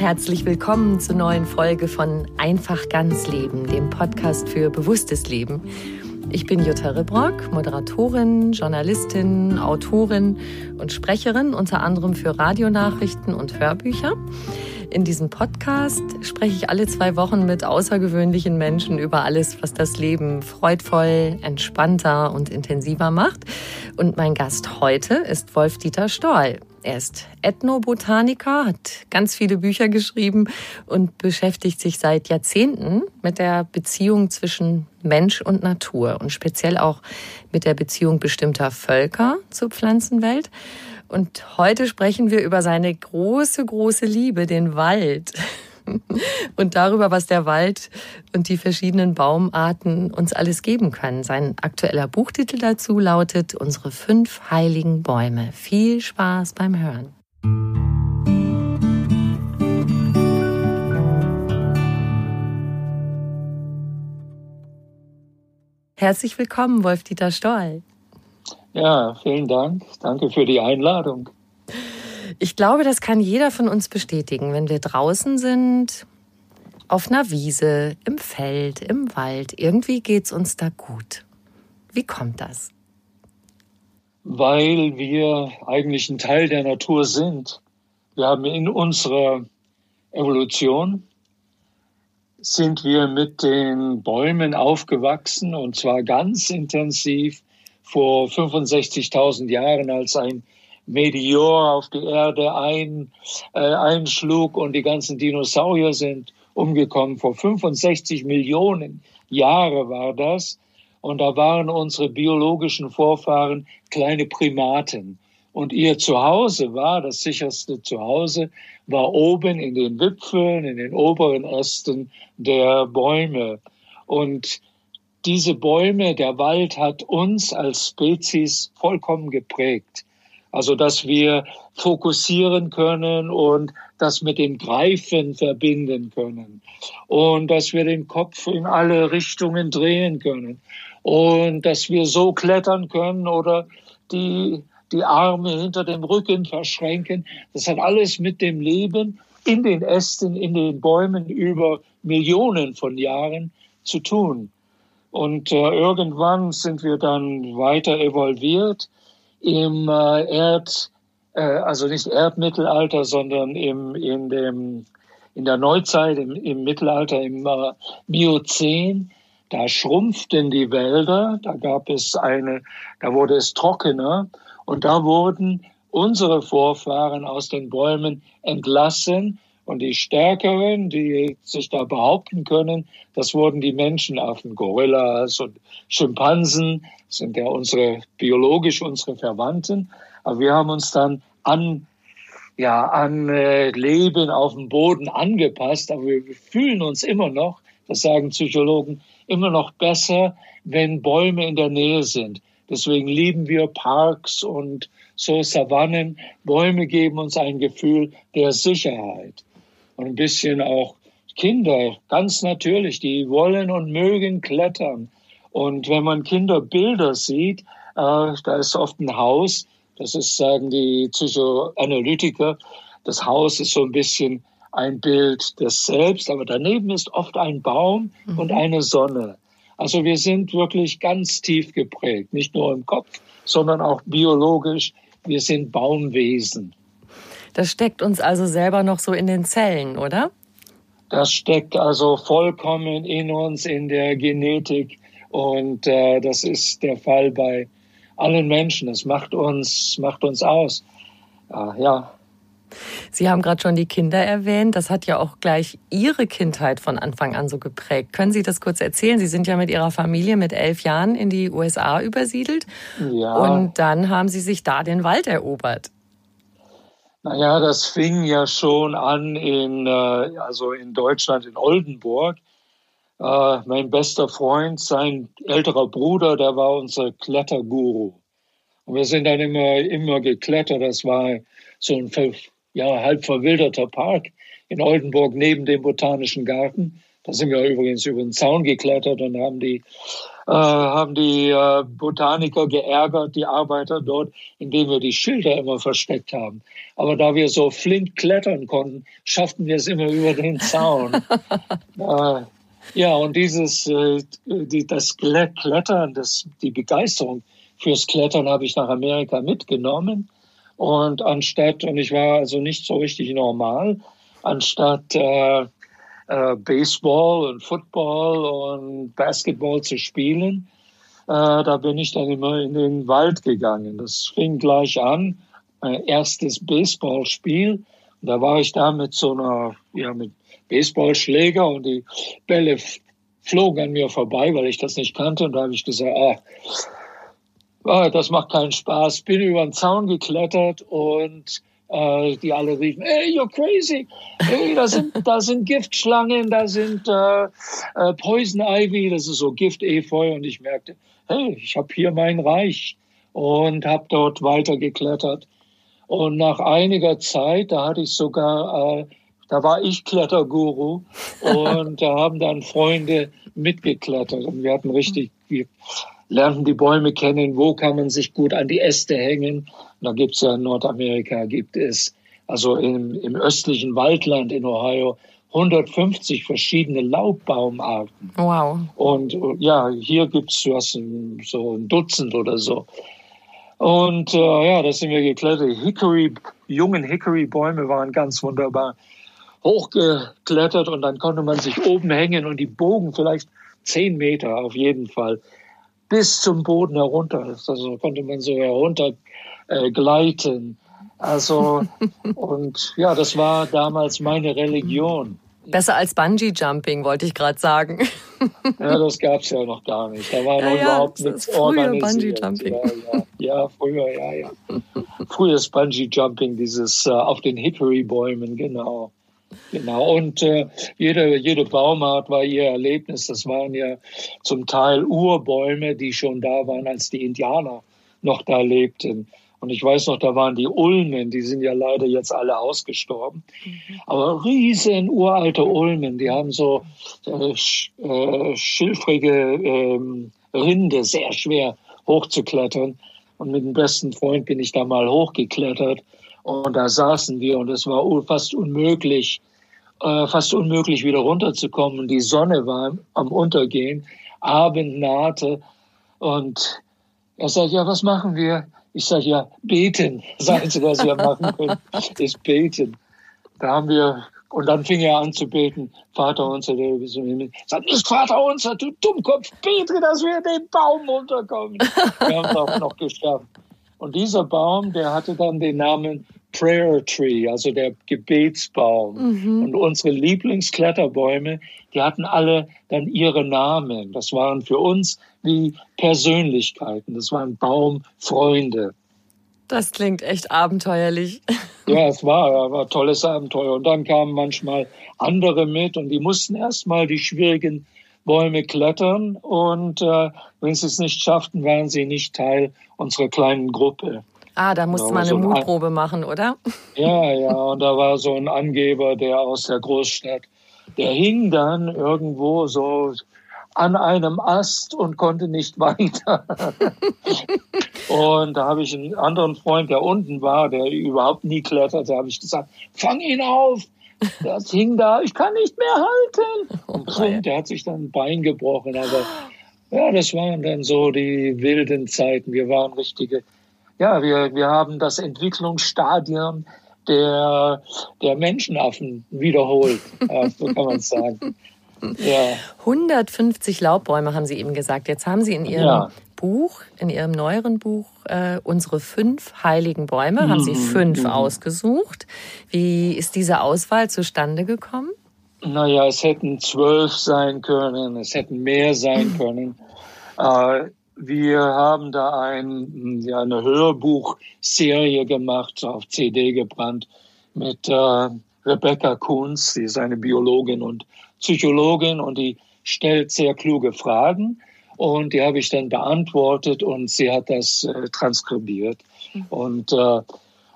Herzlich willkommen zur neuen Folge von Einfach ganz Leben, dem Podcast für bewusstes Leben. Ich bin Jutta Ribrock, Moderatorin, Journalistin, Autorin und Sprecherin unter anderem für Radionachrichten und Hörbücher. In diesem Podcast spreche ich alle zwei Wochen mit außergewöhnlichen Menschen über alles, was das Leben freudvoll, entspannter und intensiver macht. Und mein Gast heute ist Wolf-Dieter Stoll. Er ist Ethnobotaniker, hat ganz viele Bücher geschrieben und beschäftigt sich seit Jahrzehnten mit der Beziehung zwischen Mensch und Natur und speziell auch mit der Beziehung bestimmter Völker zur Pflanzenwelt. Und heute sprechen wir über seine große, große Liebe, den Wald. und darüber, was der Wald und die verschiedenen Baumarten uns alles geben können. Sein aktueller Buchtitel dazu lautet Unsere fünf heiligen Bäume. Viel Spaß beim Hören. Herzlich willkommen, Wolf-Dieter Stoll. Ja, vielen Dank. Danke für die Einladung. Ich glaube, das kann jeder von uns bestätigen, wenn wir draußen sind, auf einer Wiese, im Feld, im Wald. Irgendwie geht es uns da gut. Wie kommt das? Weil wir eigentlich ein Teil der Natur sind. Wir haben in unserer Evolution sind wir mit den Bäumen aufgewachsen und zwar ganz intensiv vor 65.000 Jahren, als ein Meteor auf die Erde ein, äh, einschlug und die ganzen Dinosaurier sind umgekommen. Vor 65 Millionen Jahre war das. Und da waren unsere biologischen Vorfahren kleine Primaten. Und ihr Zuhause war, das sicherste Zuhause, war oben in den Wipfeln, in den oberen Ästen der Bäume. Und diese Bäume, der Wald hat uns als Spezies vollkommen geprägt. Also, dass wir fokussieren können und das mit dem Greifen verbinden können und dass wir den Kopf in alle Richtungen drehen können und dass wir so klettern können oder die, die Arme hinter dem Rücken verschränken. Das hat alles mit dem Leben in den Ästen, in den Bäumen über Millionen von Jahren zu tun. Und äh, irgendwann sind wir dann weiter evolviert im äh, Erd, äh, also nicht Erdmittelalter, sondern im, in, dem, in der Neuzeit, im, im Mittelalter, im äh, Miozän. Da schrumpften die Wälder, da gab es eine, da wurde es trockener und da wurden unsere Vorfahren aus den Bäumen entlassen und die Stärkeren, die sich da behaupten können, das wurden die Menschenaffen, Gorillas und Schimpansen, sind ja unsere, biologisch unsere Verwandten. Aber wir haben uns dann an, ja, an äh, Leben auf dem Boden angepasst. Aber wir fühlen uns immer noch, das sagen Psychologen, immer noch besser, wenn Bäume in der Nähe sind. Deswegen lieben wir Parks und so Savannen. Bäume geben uns ein Gefühl der Sicherheit. Und ein bisschen auch Kinder, ganz natürlich, die wollen und mögen klettern. Und wenn man Kinderbilder sieht, äh, da ist oft ein Haus, das ist, sagen die Psychoanalytiker, das Haus ist so ein bisschen ein Bild des Selbst, aber daneben ist oft ein Baum mhm. und eine Sonne. Also wir sind wirklich ganz tief geprägt, nicht nur im Kopf, sondern auch biologisch. Wir sind Baumwesen. Das steckt uns also selber noch so in den Zellen, oder? Das steckt also vollkommen in uns, in der Genetik. Und äh, das ist der Fall bei allen Menschen. Es macht uns, macht uns aus. Äh, ja, Sie haben gerade schon die Kinder erwähnt. Das hat ja auch gleich Ihre Kindheit von Anfang an so geprägt. Können Sie das kurz erzählen? Sie sind ja mit Ihrer Familie mit elf Jahren in die USA übersiedelt. Ja. Und dann haben Sie sich da den Wald erobert. Naja, das fing ja schon an in, äh, also in Deutschland, in Oldenburg. Äh, mein bester Freund, sein älterer Bruder, der war unser Kletterguru. Und wir sind dann immer, immer geklettert. Das war so ein ja, halb verwilderter Park in Oldenburg neben dem Botanischen Garten. Da sind wir übrigens über den Zaun geklettert und haben die, haben die äh, Botaniker geärgert, die Arbeiter dort, indem wir die Schilder immer versteckt haben. Aber da wir so flink klettern konnten, schafften wir es immer über den Zaun. äh, ja, und dieses, äh, die, das Klettern, das, die Begeisterung fürs Klettern habe ich nach Amerika mitgenommen. Und anstatt, und ich war also nicht so richtig normal, anstatt äh, äh, Baseball und Football und Basketball zu spielen, äh, da bin ich dann immer in den Wald gegangen. Das fing gleich an, mein erstes Baseballspiel. Da war ich da mit so einer, ja, mit Baseballschläger und die Bälle flogen an mir vorbei, weil ich das nicht kannte. Und da habe ich gesagt, ah, oh, das macht keinen Spaß. Bin über den Zaun geklettert und äh, die alle riefen, hey, you're crazy. Hey, da sind, da sind Giftschlangen, da sind äh, äh, Poison Ivy, das ist so Gift-Efeu. Und ich merkte, hey, ich habe hier mein Reich und habe dort weiter geklettert. Und nach einiger Zeit, da hatte ich sogar, äh, da war ich Kletterguru und da haben dann Freunde mitgeklettert und wir hatten richtig, lernten die Bäume kennen, wo kann man sich gut an die Äste hängen. Und da gibt es ja in Nordamerika, gibt es also im, im östlichen Waldland in Ohio 150 verschiedene Laubbaumarten. Wow. Und ja, hier gibt es so ein Dutzend oder so. Und äh, ja, da sind wir geklettert. Hickory, jungen Hickory-Bäume waren ganz wunderbar hochgeklettert und dann konnte man sich oben hängen und die bogen vielleicht zehn Meter auf jeden Fall bis zum Boden herunter. Also konnte man so herunter äh, gleiten. Also, und ja, das war damals meine Religion. Besser als Bungee Jumping, wollte ich gerade sagen. ja, das gab es ja noch gar nicht. Da war ja, noch ja, überhaupt nichts organisiert. Bungee Jumping. Ja, ja, ja, früher, ja, ja. Frühes Bungee Jumping, dieses äh, auf den Hickory-Bäumen, genau. Genau, und äh, jede, jede Baumart war ihr Erlebnis. Das waren ja zum Teil Urbäume, die schon da waren, als die Indianer noch da lebten. Und ich weiß noch, da waren die Ulmen, die sind ja leider jetzt alle ausgestorben. Mhm. Aber riesen uralte Ulmen, die haben so äh, äh, schilfrige äh, Rinde, sehr schwer hochzuklettern. Und mit dem besten Freund bin ich da mal hochgeklettert. Und da saßen wir und es war fast unmöglich, äh, fast unmöglich wieder runterzukommen. Die Sonne war am Untergehen, Abend nahte und er sagt, ja, was machen wir? Ich sage, ja, beten. Das Einzige, was wir machen können, ist beten. Da haben wir, und dann fing er an zu beten, Vater unser, der bist im Himmel. Sagt, nicht Vater unser, du Dummkopf, bete, dass wir den Baum runterkommen. Wir haben es auch noch geschafft. Und dieser Baum, der hatte dann den Namen Prayer Tree, also der Gebetsbaum. Mhm. Und unsere Lieblingskletterbäume, die hatten alle dann ihre Namen. Das waren für uns wie Persönlichkeiten. Das waren Baumfreunde. Das klingt echt abenteuerlich. Ja, es war, war ein tolles Abenteuer. Und dann kamen manchmal andere mit und die mussten erstmal die schwierigen Bäume klettern und äh, wenn sie es nicht schafften, waren sie nicht Teil unserer kleinen Gruppe. Ah, da musste man eine so ein Mutprobe machen, oder? Ja, ja, und da war so ein Angeber, der aus der Großstadt, der hing dann irgendwo so an einem Ast und konnte nicht weiter. und da habe ich einen anderen Freund, der unten war, der überhaupt nie kletterte, habe ich gesagt, fang ihn auf. Das hing da, ich kann nicht mehr halten. Und pum, der hat sich dann ein Bein gebrochen. Aber ja, das waren dann so die wilden Zeiten. Wir waren richtige, ja, wir, wir haben das Entwicklungsstadium der, der Menschenaffen wiederholt, so kann man sagen. Ja. 150 Laubbäume haben Sie eben gesagt. Jetzt haben Sie in Ihrem ja. Buch, in Ihrem neueren Buch, äh, unsere fünf heiligen Bäume, mhm. haben Sie mhm. fünf mhm. ausgesucht. Wie ist diese Auswahl zustande gekommen? Naja, es hätten zwölf sein können, es hätten mehr sein können. Äh, wir haben da ein, ja, eine Hörbuchserie gemacht, auf CD gebrannt, mit äh, Rebecca Kunz, sie ist eine Biologin und Psychologin und die stellt sehr kluge Fragen und die habe ich dann beantwortet und sie hat das äh, transkribiert. Mhm. Und, äh,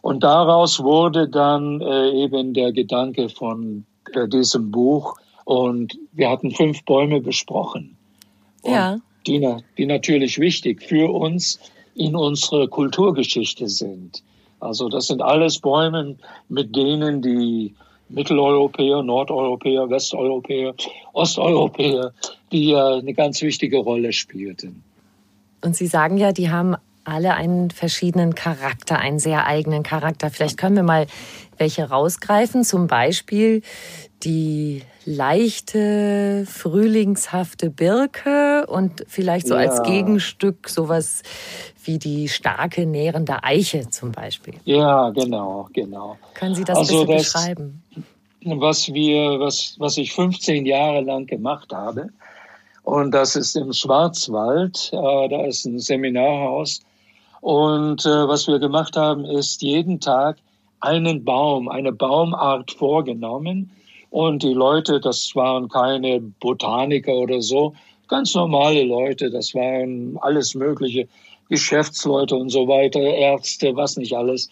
und daraus wurde dann äh, eben der Gedanke von äh, diesem Buch und wir hatten fünf Bäume besprochen. ja. Die, die natürlich wichtig für uns in unsere Kulturgeschichte sind. Also das sind alles Bäume, mit denen die Mitteleuropäer, Nordeuropäer, Westeuropäer, Osteuropäer, die ja eine ganz wichtige Rolle spielten. Und Sie sagen ja, die haben alle einen verschiedenen Charakter, einen sehr eigenen Charakter. Vielleicht können wir mal welche rausgreifen. Zum Beispiel die leichte, frühlingshafte Birke und vielleicht so ja. als Gegenstück sowas wie die starke, nährende Eiche zum Beispiel. Ja, genau, genau. Können Sie das also das, beschreiben? Was wir, was, was ich 15 Jahre lang gemacht habe, und das ist im Schwarzwald, äh, da ist ein Seminarhaus. Und äh, was wir gemacht haben, ist jeden Tag einen Baum, eine Baumart vorgenommen. Und die Leute, das waren keine Botaniker oder so, ganz normale Leute, das waren alles Mögliche, Geschäftsleute und so weiter, Ärzte, was nicht alles.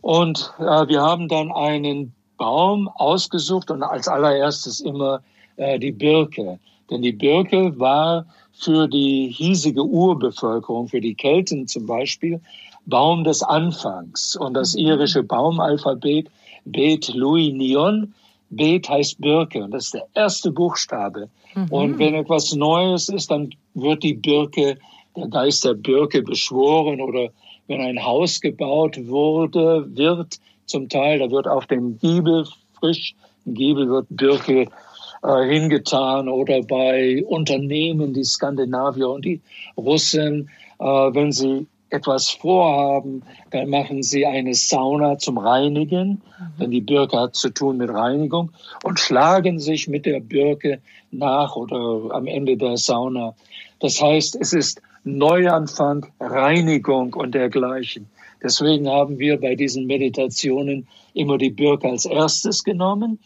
Und äh, wir haben dann einen Baum ausgesucht und als allererstes immer äh, die Birke. Denn die Birke war für die hiesige Urbevölkerung, für die Kelten zum Beispiel, Baum des Anfangs. Und das irische Baumalphabet Bet Louis Nion, Bet heißt Birke und das ist der erste Buchstabe. Mhm. Und wenn etwas Neues ist, dann wird die Birke, der Geist der Birke beschworen oder wenn ein Haus gebaut wurde, wird zum Teil, da wird auf dem Giebel frisch, im Giebel wird Birke äh, hingetan oder bei Unternehmen, die Skandinavier und die Russen, äh, wenn sie etwas vorhaben, dann machen sie eine Sauna zum Reinigen, mhm. denn die Birke hat zu tun mit Reinigung und schlagen sich mit der Birke nach oder am Ende der Sauna. Das heißt, es ist Neuanfang, Reinigung und dergleichen. Deswegen haben wir bei diesen Meditationen immer die Birke als erstes genommen.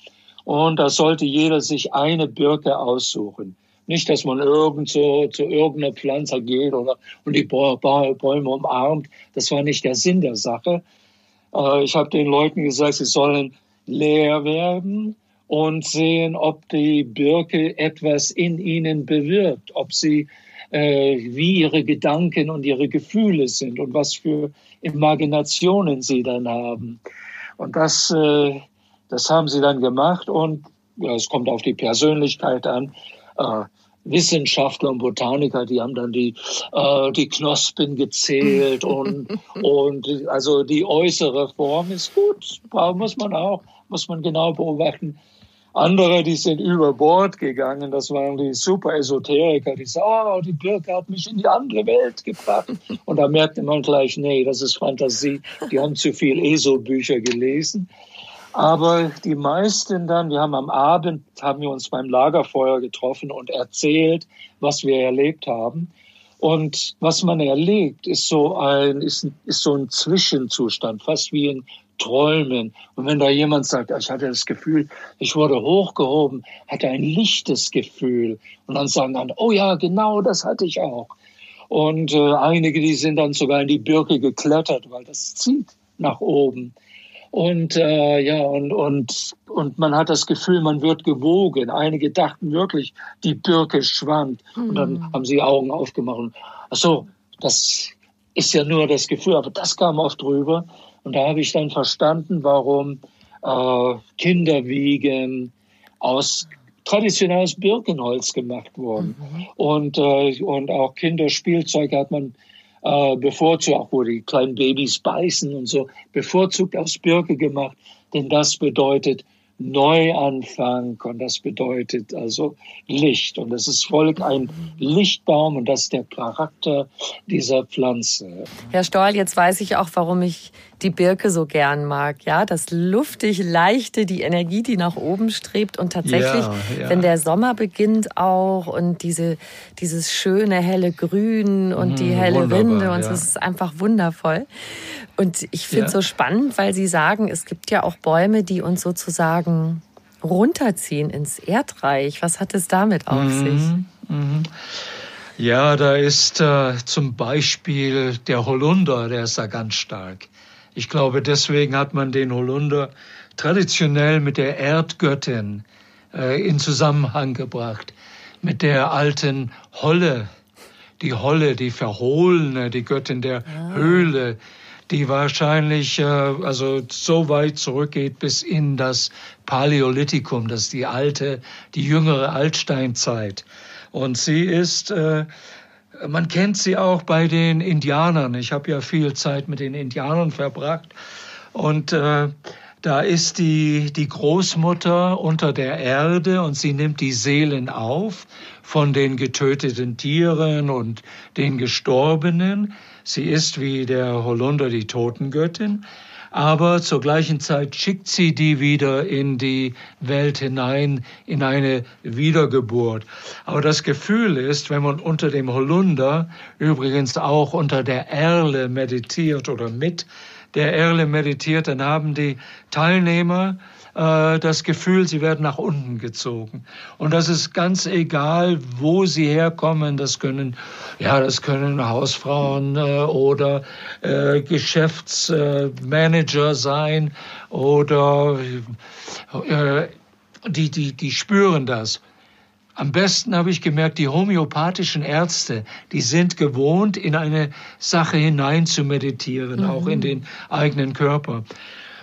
Und da sollte jeder sich eine Birke aussuchen. Nicht, dass man irgend so, zu irgendeiner Pflanze geht oder und die Bäume umarmt. Das war nicht der Sinn der Sache. Äh, ich habe den Leuten gesagt, sie sollen leer werden und sehen, ob die Birke etwas in ihnen bewirkt, ob sie äh, wie ihre Gedanken und ihre Gefühle sind und was für Imaginationen sie dann haben. Und das, äh, das haben sie dann gemacht und ja, es kommt auf die Persönlichkeit an. Äh, Wissenschaftler und Botaniker, die haben dann die, äh, die Knospen gezählt und, und also die äußere Form ist gut, muss man auch, muss man genau beobachten. Andere, die sind über Bord gegangen, das waren die super Esoteriker, die sagen, oh, die Birke hat mich in die andere Welt gebracht. Und da merkte man gleich, nee, das ist Fantasie, die haben zu viel ESO-Bücher gelesen. Aber die meisten dann, wir haben am Abend, haben wir uns beim Lagerfeuer getroffen und erzählt, was wir erlebt haben. Und was man erlebt, ist so ein, ist, ist so ein Zwischenzustand, fast wie ein träumen. Und wenn da jemand sagt, ich hatte das Gefühl, ich wurde hochgehoben, hatte ein lichtes Gefühl. Und dann sagen dann, oh ja, genau, das hatte ich auch. Und äh, einige, die sind dann sogar in die Birke geklettert, weil das zieht nach oben. Und äh, ja, und, und, und man hat das Gefühl, man wird gewogen. Einige dachten wirklich, die Birke schwankt. Mhm. Und dann hm. haben sie Augen aufgemacht. Ach so, das ist ja nur das Gefühl, aber das kam oft drüber. Und da habe ich dann verstanden, warum äh, Kinderwiegen aus traditionelles Birkenholz gemacht wurden. Mhm. Und, äh, und auch Kinderspielzeug hat man äh, bevorzugt, auch wo die kleinen Babys beißen und so, bevorzugt aus Birke gemacht, denn das bedeutet Neuanfang und das bedeutet also Licht. Und es ist Volk ein Lichtbaum und das ist der Charakter dieser Pflanze. Herr Stoll, jetzt weiß ich auch, warum ich die Birke so gern mag. Ja, das luftig leichte, die Energie, die nach oben strebt und tatsächlich, ja, ja. wenn der Sommer beginnt auch und diese, dieses schöne helle Grün und mhm, die helle Rinde und ja. so, es ist einfach wundervoll. Und ich finde es so spannend, weil Sie sagen, es gibt ja auch Bäume, die uns sozusagen runterziehen ins Erdreich. Was hat es damit auf mhm, sich? Mhm. Ja, da ist äh, zum Beispiel der Holunder, der ist da ganz stark. Ich glaube, deswegen hat man den Holunder traditionell mit der Erdgöttin äh, in Zusammenhang gebracht, mit der alten Holle, die Holle, die Verhohlene, die Göttin der ah. Höhle, die wahrscheinlich äh, also so weit zurückgeht bis in das Paläolithikum, das ist die alte, die jüngere Altsteinzeit. Und sie ist äh, man kennt sie auch bei den Indianern. Ich habe ja viel Zeit mit den Indianern verbracht. Und äh, da ist die, die Großmutter unter der Erde und sie nimmt die Seelen auf von den getöteten Tieren und den Gestorbenen. Sie ist wie der Holunder die Totengöttin aber zur gleichen Zeit schickt sie die wieder in die Welt hinein, in eine Wiedergeburt. Aber das Gefühl ist, wenn man unter dem Holunder, übrigens auch unter der Erle meditiert oder mit der Erle meditiert, dann haben die Teilnehmer äh, das Gefühl, sie werden nach unten gezogen. Und das ist ganz egal, wo sie herkommen. Das können, ja, das können Hausfrauen äh, oder äh, Geschäftsmanager sein oder äh, die, die, die spüren das. Am besten habe ich gemerkt, die homöopathischen Ärzte, die sind gewohnt, in eine Sache hinein zu meditieren, mhm. auch in den eigenen Körper.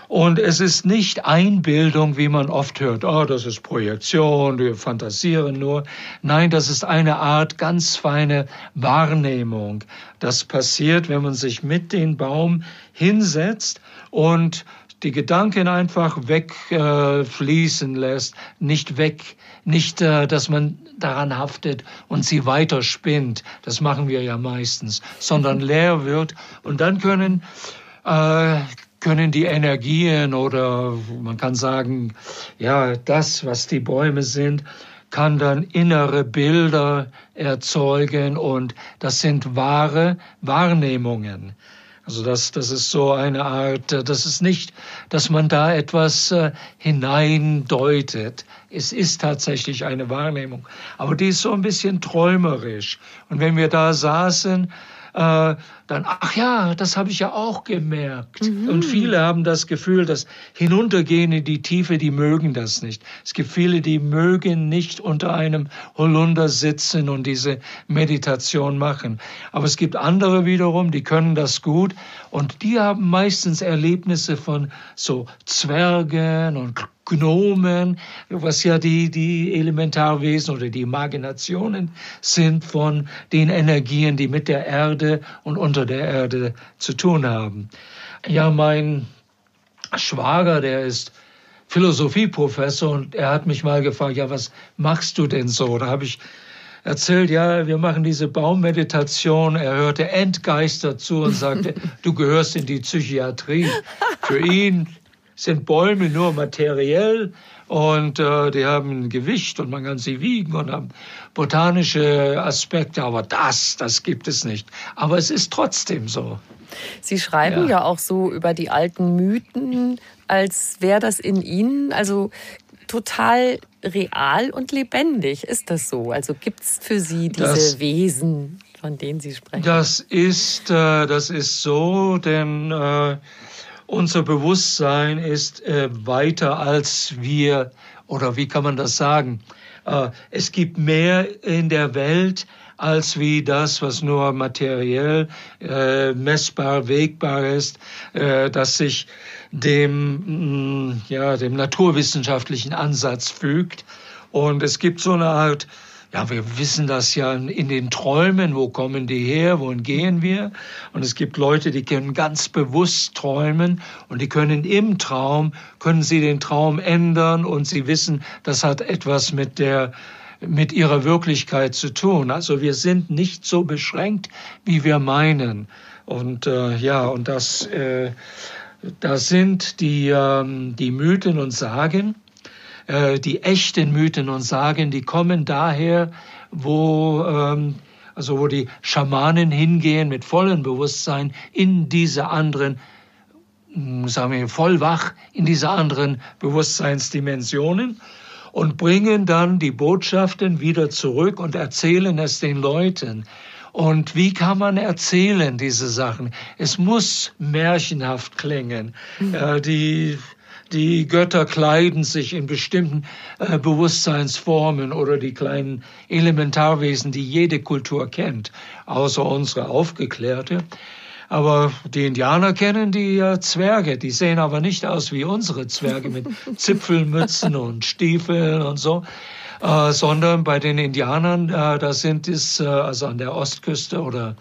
Und es ist nicht Einbildung, wie man oft hört, oh, das ist Projektion, wir fantasieren nur. Nein, das ist eine Art ganz feine Wahrnehmung. Das passiert, wenn man sich mit dem Baum hinsetzt und die Gedanken einfach wegfließen äh, lässt, nicht weg, nicht, äh, dass man daran haftet und sie weiter spinnt. Das machen wir ja meistens, sondern leer wird und dann können äh, können die Energien oder man kann sagen, ja, das, was die Bäume sind, kann dann innere Bilder erzeugen und das sind wahre Wahrnehmungen. Also das, das ist so eine Art, das ist nicht, dass man da etwas äh, hineindeutet. Es ist tatsächlich eine Wahrnehmung. Aber die ist so ein bisschen träumerisch. Und wenn wir da saßen, äh, dann, ach ja, das habe ich ja auch gemerkt. Mhm. Und viele haben das Gefühl, dass hinuntergehen in die Tiefe, die mögen das nicht. Es gibt viele, die mögen nicht unter einem Holunder sitzen und diese Meditation machen. Aber es gibt andere wiederum, die können das gut und die haben meistens Erlebnisse von so Zwergen und Gnomen, was ja die, die Elementarwesen oder die Imaginationen sind von den Energien, die mit der Erde und unter der Erde zu tun haben. Ja, mein Schwager, der ist Philosophieprofessor und er hat mich mal gefragt, ja, was machst du denn so? Da habe ich erzählt, ja, wir machen diese Baummeditation. Er hörte entgeistert zu und sagte, du gehörst in die Psychiatrie. Für ihn sind Bäume nur materiell und äh, die haben ein Gewicht und man kann sie wiegen und haben botanische Aspekte, aber das, das gibt es nicht. Aber es ist trotzdem so. Sie schreiben ja, ja auch so über die alten Mythen, als wäre das in Ihnen, also total real und lebendig. Ist das so? Also gibt es für Sie diese das, Wesen, von denen Sie sprechen? Das ist, äh, das ist so, denn äh, unser Bewusstsein ist äh, weiter als wir, oder wie kann man das sagen? Äh, es gibt mehr in der Welt als wie das, was nur materiell äh, messbar, wegbar ist, äh, das sich dem, mh, mm, ja, dem naturwissenschaftlichen Ansatz fügt. Und es gibt so eine Art ja, wir wissen das ja in den Träumen, wo kommen die her, wohin gehen wir? Und es gibt Leute, die können ganz bewusst träumen und die können im Traum, können sie den Traum ändern und sie wissen, das hat etwas mit der mit ihrer Wirklichkeit zu tun. Also wir sind nicht so beschränkt, wie wir meinen. Und äh, ja, und das, äh, das sind die, ähm, die Mythen und Sagen, äh, die echten Mythen und Sagen, die kommen daher, wo ähm, also wo die Schamanen hingehen mit vollem Bewusstsein in diese anderen, hm, sagen wir, voll wach in diese anderen Bewusstseinsdimensionen und bringen dann die Botschaften wieder zurück und erzählen es den Leuten. Und wie kann man erzählen diese Sachen? Es muss märchenhaft klingen. Mhm. Äh, die die Götter kleiden sich in bestimmten äh, Bewusstseinsformen oder die kleinen Elementarwesen, die jede Kultur kennt, außer unsere aufgeklärte. Aber die Indianer kennen die äh, Zwerge, die sehen aber nicht aus wie unsere Zwerge mit Zipfelmützen und Stiefeln und so. Äh, sondern bei den Indianern, äh, da sind es, äh, also an der Ostküste oder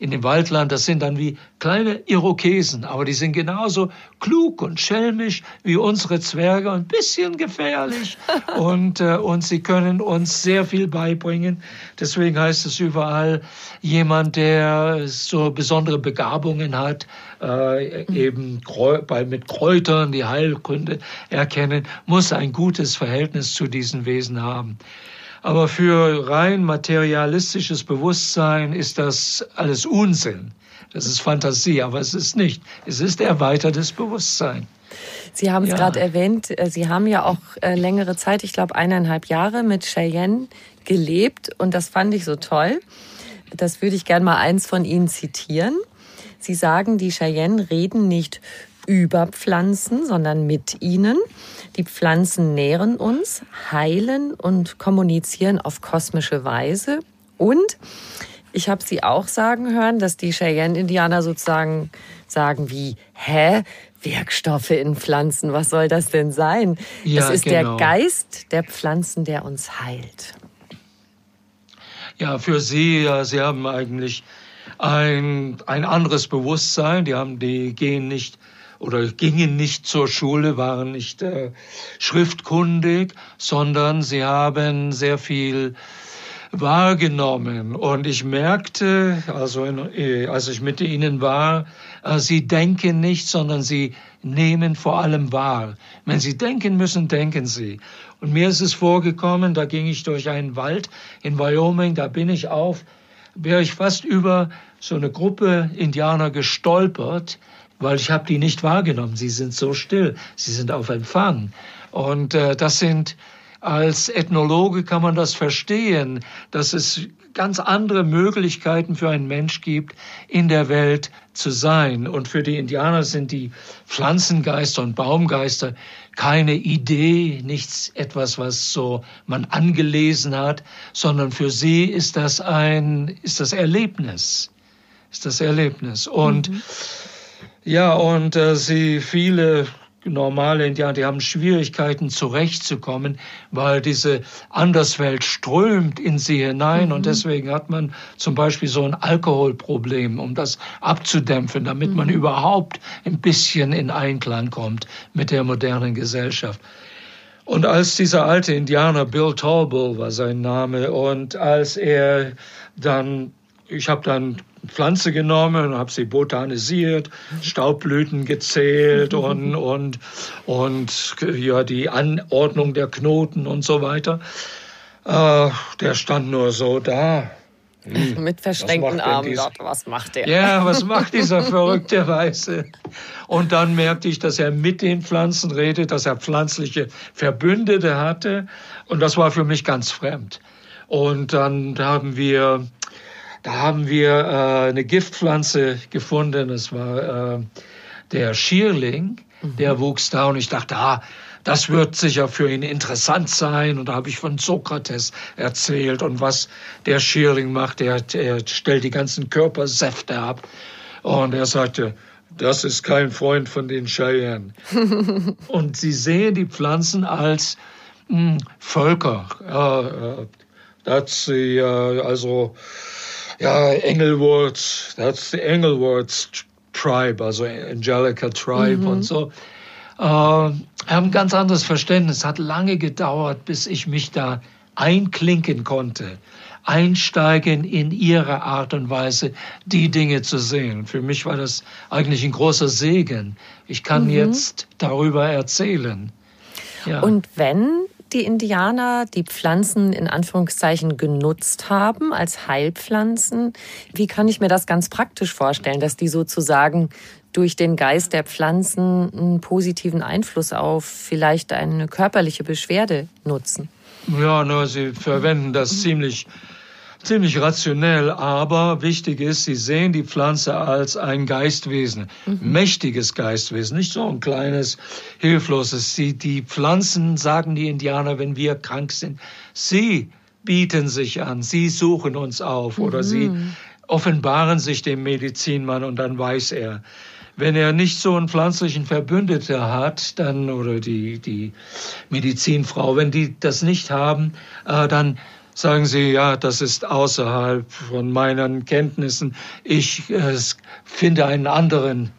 in dem Waldland, das sind dann wie kleine Irokesen, aber die sind genauso klug und schelmisch wie unsere Zwerge und ein bisschen gefährlich. und, äh, und sie können uns sehr viel beibringen. Deswegen heißt es überall, jemand, der so besondere Begabungen hat, äh, eben bei, mit Kräutern die Heilkunde erkennen, muss ein gutes Verhältnis zu diesen Wesen haben. Aber für rein materialistisches Bewusstsein ist das alles Unsinn. Das ist Fantasie, aber es ist nicht. Es ist erweitertes Bewusstsein. Sie haben es ja. gerade erwähnt, äh, Sie haben ja auch äh, längere Zeit, ich glaube eineinhalb Jahre mit Cheyenne gelebt und das fand ich so toll. Das würde ich gerne mal eins von Ihnen zitieren. Sie sagen, die Cheyenne reden nicht über Pflanzen, sondern mit ihnen. Die Pflanzen nähren uns, heilen und kommunizieren auf kosmische Weise. Und ich habe sie auch sagen hören, dass die Cheyenne-Indianer sozusagen sagen wie, hä? Werkstoffe in Pflanzen, was soll das denn sein? Ja, das ist genau. der Geist der Pflanzen, der uns heilt. Ja, für Sie, ja, Sie haben eigentlich ein, ein anderes Bewusstsein. Die haben, die gehen nicht oder gingen nicht zur Schule, waren nicht äh, schriftkundig, sondern sie haben sehr viel wahrgenommen. Und ich merkte, also in, äh, als ich mit ihnen war, äh, sie denken nicht, sondern sie nehmen vor allem wahr. Wenn sie denken müssen, denken sie. Und mir ist es vorgekommen, da ging ich durch einen Wald in Wyoming, da bin ich auf, wäre ich fast über so eine Gruppe Indianer gestolpert, weil ich habe die nicht wahrgenommen. Sie sind so still, sie sind auf Empfang. Und äh, das sind, als Ethnologe kann man das verstehen, dass es ganz andere Möglichkeiten für einen Mensch gibt, in der Welt zu sein. Und für die Indianer sind die Pflanzengeister und Baumgeister keine Idee, nichts etwas, was so man angelesen hat, sondern für sie ist das ein, ist das Erlebnis, ist das Erlebnis. Und mhm ja, und äh, sie viele normale Indianer, die haben Schwierigkeiten zurechtzukommen, weil diese Anderswelt strömt in sie hinein mhm. und deswegen hat man zum Beispiel so ein Alkoholproblem, um das abzudämpfen, damit mhm. man überhaupt ein bisschen in Einklang kommt mit der modernen Gesellschaft. Und als dieser alte Indianer, Bill Tallbull war sein Name, und als er dann ich habe dann Pflanze genommen und habe sie botanisiert, Staubblüten gezählt und, und, und ja, die Anordnung der Knoten und so weiter. Äh, der stand nur so da. Hm. Mit verschränkten Armen. Gott, was macht der? Ja, was macht dieser verrückte Weiße? Und dann merkte ich, dass er mit den Pflanzen redet, dass er pflanzliche Verbündete hatte. Und das war für mich ganz fremd. Und dann haben wir, da haben wir äh, eine Giftpflanze gefunden. Das war äh, der Schierling. Mhm. Der wuchs da und ich dachte, ah, das wird sicher für ihn interessant sein. Und da habe ich von Sokrates erzählt und was der Schierling macht. Er, er stellt die ganzen Körpersäfte ab. Und er sagte, das ist kein Freund von den Cheyenne. und sie sehen die Pflanzen als mh, hm, Völker. Ja, that's the, uh, also, ja, Engelwurz, that's the Engelwurz Tribe, also Angelica Tribe mhm. und so äh, haben ein ganz anderes Verständnis. Hat lange gedauert, bis ich mich da einklinken konnte, einsteigen in ihre Art und Weise, die Dinge zu sehen. Für mich war das eigentlich ein großer Segen. Ich kann mhm. jetzt darüber erzählen. Ja. Und wenn die Indianer die Pflanzen in Anführungszeichen genutzt haben als Heilpflanzen. Wie kann ich mir das ganz praktisch vorstellen, dass die sozusagen durch den Geist der Pflanzen einen positiven Einfluss auf vielleicht eine körperliche Beschwerde nutzen. Ja, no, sie verwenden das ziemlich, ziemlich rationell, aber wichtig ist, sie sehen die Pflanze als ein Geistwesen, mhm. mächtiges Geistwesen, nicht so ein kleines, hilfloses. Sie, die Pflanzen, sagen die Indianer, wenn wir krank sind, sie bieten sich an, sie suchen uns auf mhm. oder sie mhm. offenbaren sich dem Medizinmann und dann weiß er, wenn er nicht so einen pflanzlichen Verbündeter hat, dann oder die die Medizinfrau, wenn die das nicht haben, äh, dann sagen sie, ja, das ist außerhalb von meinen Kenntnissen. Ich äh, finde einen anderen,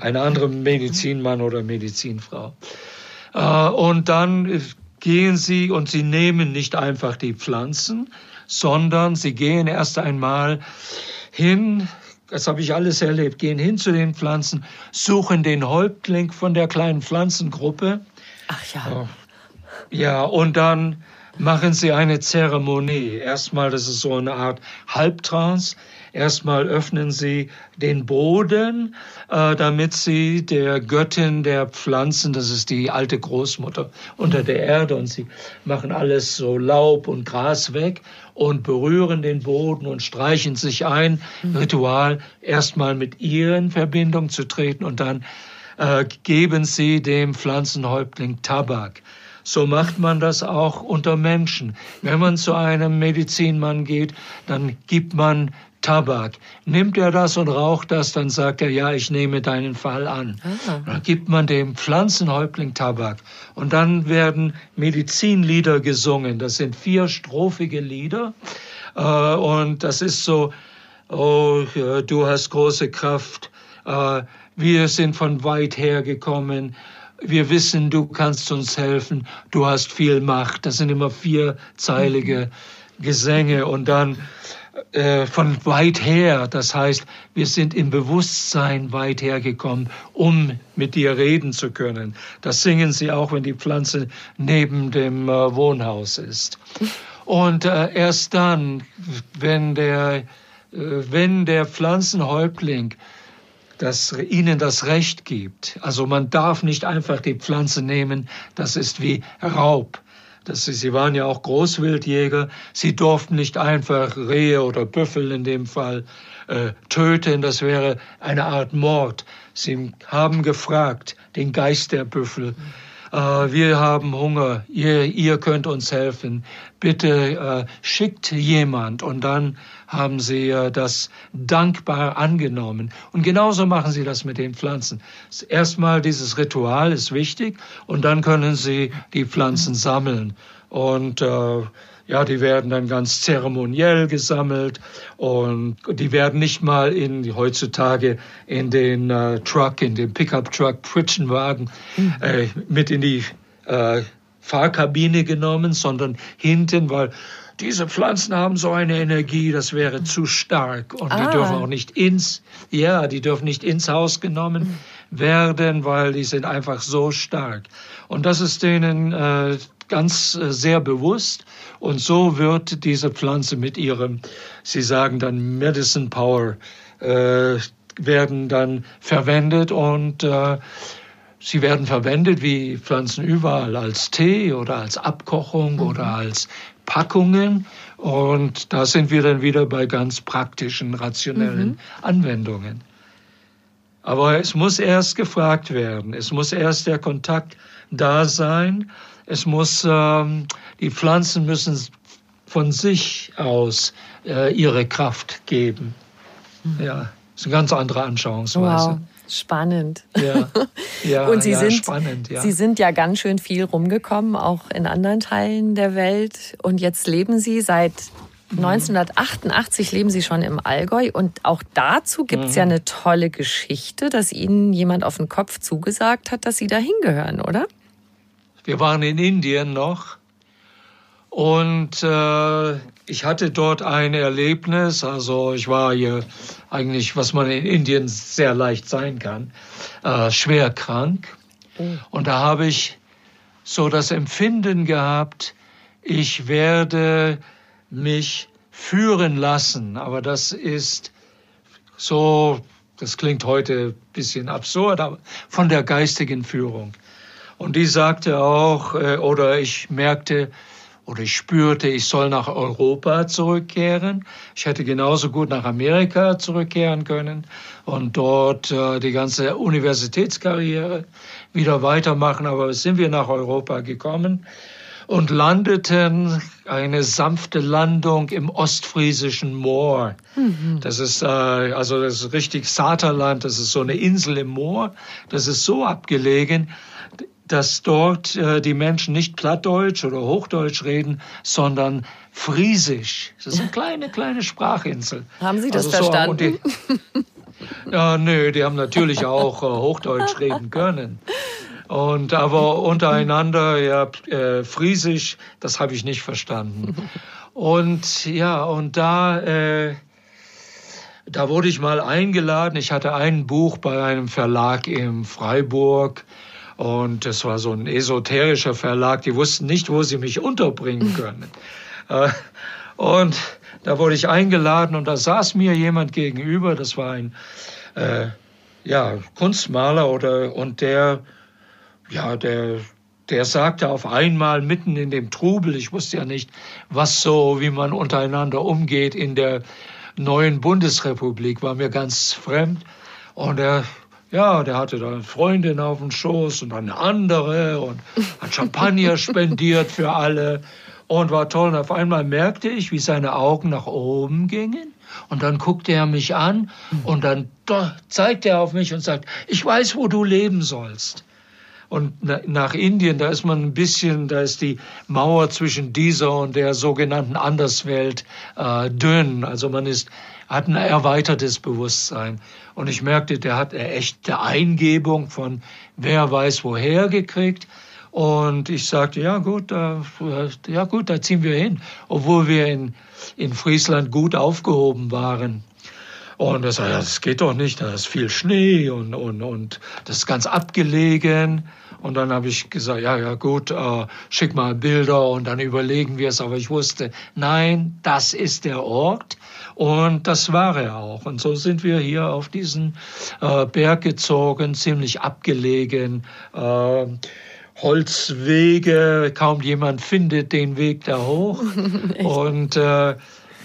einen anderen Medizinmann oder Medizinfrau. Äh, und dann gehen sie und sie nehmen nicht einfach die Pflanzen, sondern sie gehen erst einmal hin das habe ich alles erlebt, gehen hin zu den Pflanzen, suchen den Häuptling von der kleinen Pflanzengruppe. Ach ja. Ja, und dann machen sie eine Zeremonie. Erstmal, das ist so eine Art Halbtrance. Erstmal öffnen sie den Boden, äh, damit sie der Göttin der Pflanzen, das ist die alte Großmutter unter der Erde, und sie machen alles so Laub und Gras weg und berühren den Boden und streichen sich ein. Ritual, erstmal mit ihr in Verbindung zu treten und dann äh, geben sie dem Pflanzenhäuptling Tabak. So macht man das auch unter Menschen. Wenn man zu einem Medizinmann geht, dann gibt man Tabak. Nimmt er das und raucht das, dann sagt er, ja, ich nehme deinen Fall an. Ah. Dann gibt man dem Pflanzenhäuptling Tabak. Und dann werden Medizinlieder gesungen. Das sind vier strophige Lieder. Äh, und das ist so, oh, du hast große Kraft. Äh, wir sind von weit her gekommen wir wissen, du kannst uns helfen, du hast viel Macht. Das sind immer vierzeilige Gesänge und dann äh, von weit her, das heißt, wir sind im Bewusstsein weit hergekommen, um mit dir reden zu können. Das singen sie auch, wenn die Pflanze neben dem äh, Wohnhaus ist. Und äh, erst dann, wenn der, äh, wenn der Pflanzenhäuptling das ihnen das Recht gibt. Also man darf nicht einfach die Pflanze nehmen, das ist wie Raub. Das sie waren ja auch Großwildjäger, sie durften nicht einfach Rehe oder Büffel in dem Fall äh, töten, das wäre eine Art Mord. Sie haben gefragt, den Geist der Büffel, äh, wir haben Hunger, ihr, ihr könnt uns helfen, bitte äh, schickt jemand. Und dann haben sie das dankbar angenommen. Und genauso machen sie das mit den Pflanzen. Erstmal dieses Ritual ist wichtig und dann können sie die Pflanzen sammeln. Und äh, ja, die werden dann ganz zeremoniell gesammelt und die werden nicht mal in heutzutage in den äh, Truck, in den Pickup-Truck, Pritschenwagen mhm. äh, mit in die äh, Fahrkabine genommen, sondern hinten, weil diese Pflanzen haben so eine Energie, das wäre zu stark und Ah. die dürfen auch nicht ins, ja, die dürfen nicht ins Haus genommen werden, weil die sind einfach so stark. Und das ist denen äh, ganz äh, sehr bewusst und so wird diese Pflanze mit ihrem, sie sagen dann Medicine Power, äh, werden dann verwendet und äh, Sie werden verwendet wie Pflanzen überall als Tee oder als Abkochung oder als Packungen. Und da sind wir dann wieder bei ganz praktischen, rationellen Anwendungen. Aber es muss erst gefragt werden. Es muss erst der Kontakt da sein. Es muss, ähm, die Pflanzen müssen von sich aus äh, ihre Kraft geben. Ja, ist eine ganz andere Anschauungsweise. Wow, spannend. Ja, ja, Und Sie, ja, sind, spannend, ja. Sie sind ja ganz schön viel rumgekommen, auch in anderen Teilen der Welt. Und jetzt leben Sie seit 1988 leben Sie schon im Allgäu. Und auch dazu gibt es ja eine tolle Geschichte, dass Ihnen jemand auf den Kopf zugesagt hat, dass Sie da hingehören, oder? Wir waren in Indien noch und äh, ich hatte dort ein Erlebnis. Also ich war hier eigentlich, was man in Indien sehr leicht sein kann, äh, schwer krank. Und da habe ich so das Empfinden gehabt, ich werde mich führen lassen. Aber das ist so, das klingt heute ein bisschen absurd, aber von der geistigen Führung. Und die sagte auch, äh, oder ich merkte, oder ich spürte, ich soll nach Europa zurückkehren. Ich hätte genauso gut nach Amerika zurückkehren können und dort äh, die ganze Universitätskarriere wieder weitermachen. Aber sind wir nach Europa gekommen und landeten eine sanfte Landung im ostfriesischen Moor. Das ist äh, also das ist richtig Saterland. Das ist so eine Insel im Moor. Das ist so abgelegen, dass dort äh, die Menschen nicht Plattdeutsch oder Hochdeutsch reden, sondern Friesisch. Das ist eine kleine, kleine Sprachinsel. Haben Sie das Also so, verstanden? die, ja, nö, die haben natürlich auch äh, Hochdeutsch reden können. Und aber untereinander, ja, äh, Friesisch, das habe ich nicht verstanden. Und ja, und da, äh, da wurde ich mal eingeladen. Ich hatte ein Buch bei einem Verlag in Freiburg. Und es war so ein esoterischer Verlag. Die wussten nicht, wo sie mich unterbringen können. Äh, und da wurde ich eingeladen und da saß mir jemand gegenüber. Das war ein äh, ja, Kunstmaler oder und der ja der der sagte auf einmal mitten in dem Trubel, ich wusste ja nicht, was so, wie man untereinander umgeht in der neuen Bundesrepublik, war mir ganz fremd. Und er, ja, der hatte da eine Freundin auf dem Schoß und eine andere und hat Champagner spendiert für alle und war toll. Und auf einmal merkte ich, wie seine Augen nach oben gingen. Und dann guckte er mich an und dann zeigte er auf mich und sagt, ich weiß, wo du leben sollst. Und nach Indien, da ist man ein bisschen, da ist die Mauer zwischen dieser und der sogenannten Anderswelt äh, dünn. Also man ist, hat ein erweitertes Bewusstsein. Und ich merkte, der hat eine echte Eingebung von wer weiß woher gekriegt. Und ich sagte, ja gut, äh, ja gut, da ziehen wir hin, obwohl wir in, in Friesland gut aufgehoben waren. Und er sagte, ja, das geht doch nicht, da ist viel Schnee und, und, und das ist ganz abgelegen. Und dann habe ich gesagt, ja, ja, gut, äh, schick mal Bilder und dann überlegen wir es. Aber ich wusste, nein, das ist der Ort. Und das war er auch. Und so sind wir hier auf diesen äh, Berg gezogen, ziemlich abgelegen. Äh, Holzwege, kaum jemand findet den Weg da hoch. und äh,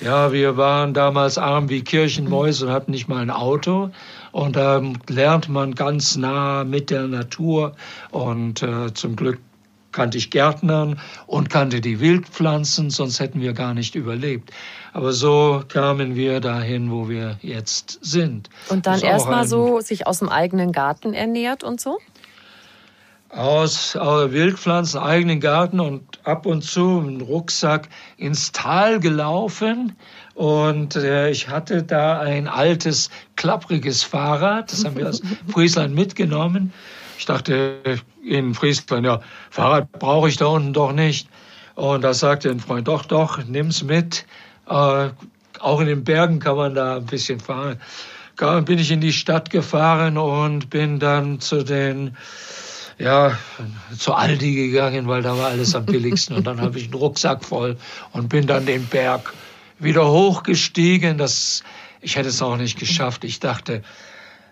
ja, wir waren damals arm wie Kirchenmäuse und hatten nicht mal ein Auto. Und da ähm, lernt man ganz nah mit der Natur. Und äh, zum Glück kannte ich Gärtnern und kannte die Wildpflanzen, sonst hätten wir gar nicht überlebt. Aber so kamen wir dahin, wo wir jetzt sind. Und dann erstmal so sich aus dem eigenen Garten ernährt und so? aus, aus Wildpflanzen, eigenen Garten und ab und zu einen Rucksack ins Tal gelaufen. Und äh, ich hatte da ein altes, klappriges Fahrrad. Das haben wir aus Friesland mitgenommen. Ich dachte in Friesland, ja, Fahrrad brauche ich da unten doch nicht. Und da sagte ein Freund, doch, doch, nimm's mit. Äh, auch in den Bergen kann man da ein bisschen fahren. Bin ich in die Stadt gefahren und bin dann zu den ja, zu Aldi gegangen, weil da war alles am billigsten. Und dann habe ich einen Rucksack voll und bin dann den Berg wieder hochgestiegen. Das, ich hätte es auch nicht geschafft. Ich dachte,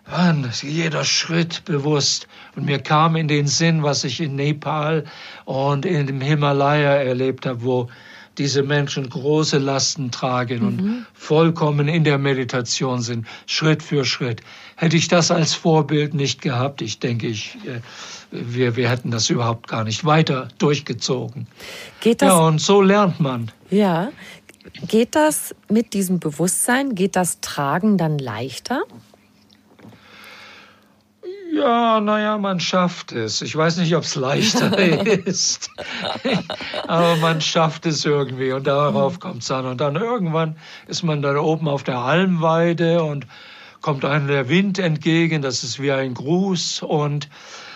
Mann, jeder Schritt bewusst. Und mir kam in den Sinn, was ich in Nepal und in dem Himalaya erlebt habe, wo diese Menschen große Lasten tragen und mhm. vollkommen in der Meditation sind, Schritt für Schritt. Hätte ich das als Vorbild nicht gehabt, ich denke, ich, äh, wir, wir hätten das überhaupt gar nicht weiter durchgezogen. Geht das? Ja, und so lernt man. Ja. Geht das mit diesem Bewusstsein, geht das Tragen dann leichter? Ja, naja, man schafft es. Ich weiß nicht, ob es leichter ist, aber man schafft es irgendwie und darauf kommt es an. Und dann irgendwann ist man da oben auf der Almweide und kommt einem der Wind entgegen, das ist wie ein Gruß und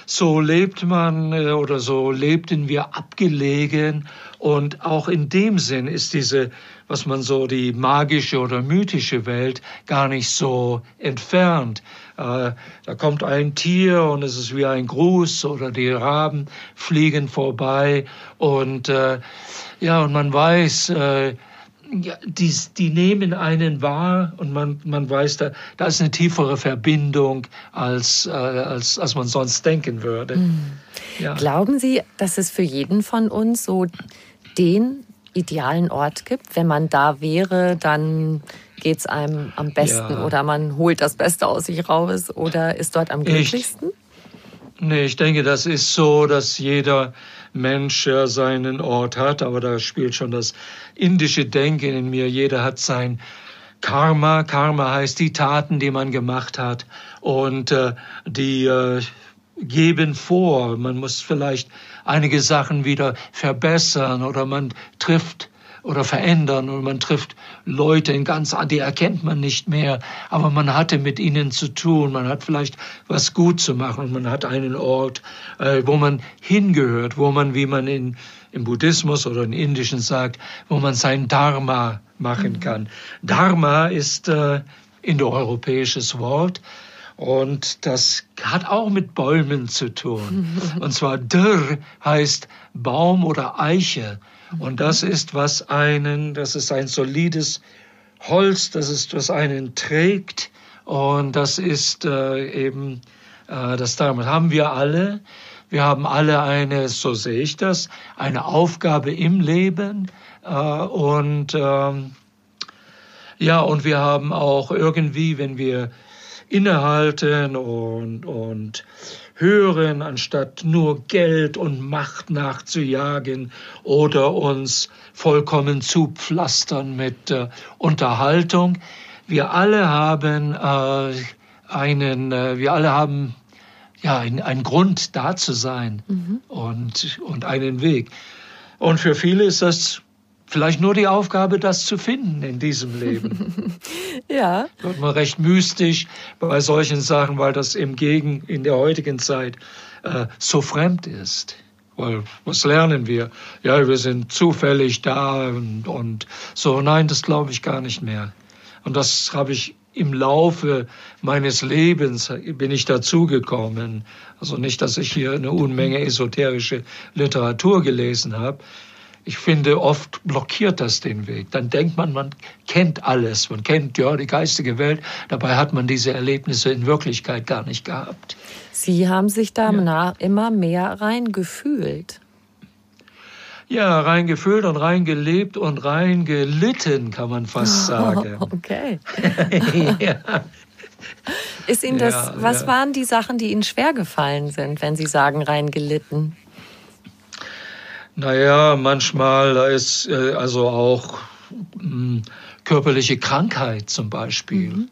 so lebt man äh, oder so lebten wir abgelegen und auch in dem Sinn ist diese, was man so die magische oder mythische Welt gar nicht so entfernt. Äh, da kommt ein Tier und es ist wie ein Gruß oder die Raben fliegen vorbei und äh, ja, und man weiß, äh, ja, die, die nehmen einen wahr und man, man weiß, da, da ist eine tiefere Verbindung, als, äh, als, als man sonst denken würde. Mhm. Ja. Glauben Sie, dass es für jeden von uns so den idealen Ort gibt? Wenn man da wäre, dann geht es einem am besten ja. oder man holt das Beste aus sich raus oder ist dort am glücklichsten? Ich, nee, ich denke, das ist so, dass jeder Mensch ja seinen Ort hat, aber da spielt schon das indische Denken in mir. Jeder hat sein Karma. Karma heißt die Taten, die man gemacht hat und äh, die äh, geben vor. Man muss vielleicht einige Sachen wieder verbessern oder man trifft oder verändern und man trifft Leute in ganz, die erkennt man nicht mehr, aber man hatte mit ihnen zu tun, man hat vielleicht was gut zu machen und man hat einen Ort, äh, wo man hingehört, wo man, wie man in, im Buddhismus oder im Indischen sagt, wo man sein Dharma machen kann. Dharma ist äh, indoeuropäisches Wort, und das hat auch mit Bäumen zu tun. Und zwar Dr heißt Baum oder Eiche. Und das ist was einen, das ist ein solides Holz, das ist was einen trägt. Und das ist äh, eben, äh, das damit haben wir alle. Wir haben alle eine, so sehe ich das, eine Aufgabe im Leben. Äh, und ähm, ja, und wir haben auch irgendwie, wenn wir innehalten und, und hören, anstatt nur Geld und Macht nachzujagen oder uns vollkommen zu pflastern mit äh, Unterhaltung. Wir alle haben äh, einen, äh, wir alle haben ja einen, einen Grund da zu sein mhm. und, und einen Weg. Und für viele ist das vielleicht nur die Aufgabe, das zu finden in diesem Leben. ja. Wird man recht mystisch bei solchen Sachen, weil das im Gegen in der heutigen Zeit äh, so fremd ist. Weil was lernen wir? Ja, wir sind zufällig da und, und so. Nein, das glaube ich gar nicht mehr. Und das habe ich im Laufe meines Lebens bin ich dazugekommen. Also nicht, dass ich hier eine Unmenge esoterische Literatur gelesen habe, ich finde, oft blockiert das den Weg. Dann denkt man, man kennt alles, man kennt ja die geistige Welt. Dabei hat man diese Erlebnisse in Wirklichkeit gar nicht gehabt. Sie haben sich da ja. immer mehr reingefühlt. Ja, reingefühlt und reingelebt und reingelitten, kann man fast sagen. okay. ja. Ist Ihnen das, ja, was waren die Sachen, die Ihnen schwer gefallen sind, wenn Sie sagen reingelitten? Naja, manchmal ist äh, also auch mh, hm, körperliche Krankheit zum Beispiel. Mhm.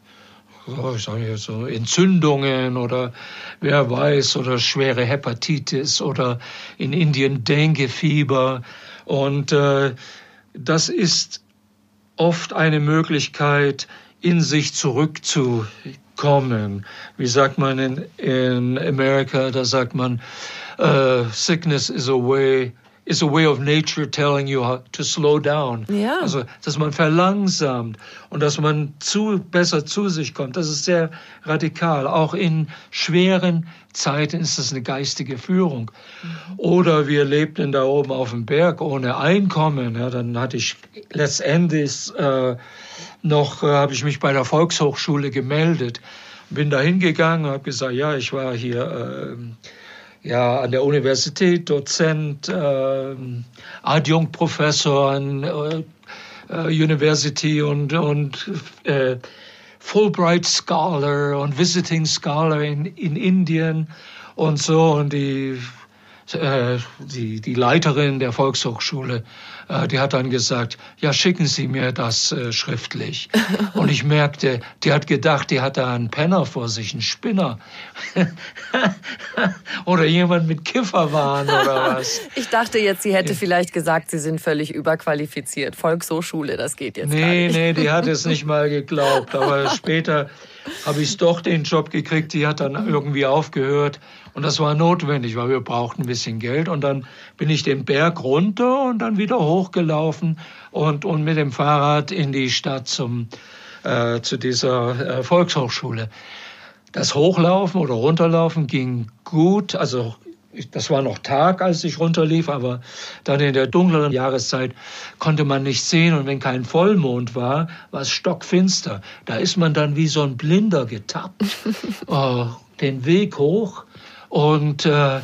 So, ich sage jetzt so Entzündungen oder wer weiß oder schwere Hepatitis oder in Indien Dengue-Fieber. Und äh, das ist oft eine Möglichkeit, in sich zurückzukommen. Wie sagt man in, in Amerika? Da sagt man, uh, sickness is a way is a way of nature telling you how to slow down. Ja. Also, dass man verlangsamt und dass man zu, besser zu sich kommt. Das ist sehr radikal. Auch in schweren Zeiten ist das eine geistige Führung. Oder wir lebten da oben auf dem Berg ohne Einkommen. Ja, dann hatte ich letztendlich äh, noch, äh, habe ich mich bei der Volkshochschule gemeldet. Bin da hingegangen und habe gesagt, ja, ich war hier... Äh, ja, an der Universität, Dozent, äh, Adjunktprofessor an äh, University und, und äh, Fulbright Scholar und Visiting Scholar in, in Indien und so. Und die, äh, die, die Leiterin der Volkshochschule die hat dann gesagt, ja, schicken Sie mir das äh, schriftlich. Und ich merkte, die hat gedacht, die hat da einen Penner vor sich, einen Spinner. oder jemand mit Kifferwahn oder was. Ich dachte jetzt, sie hätte vielleicht gesagt, Sie sind völlig überqualifiziert. Volkshochschule, das geht jetzt nee, nicht. Nee, die hat es nicht mal geglaubt. Aber später habe ich doch den Job gekriegt. Die hat dann irgendwie aufgehört. Und das war notwendig, weil wir brauchten ein bisschen Geld. Und dann bin ich den Berg runter und dann wieder hochgelaufen und, und mit dem Fahrrad in die Stadt zum, äh, zu dieser äh, Volkshochschule. Das Hochlaufen oder Runterlaufen ging gut. Also das war noch Tag, als ich runterlief, aber dann in der dunkleren Jahreszeit konnte man nicht sehen und wenn kein Vollmond war, war es stockfinster. Da ist man dann wie so ein Blinder getappt, äh, den Weg hoch und äh,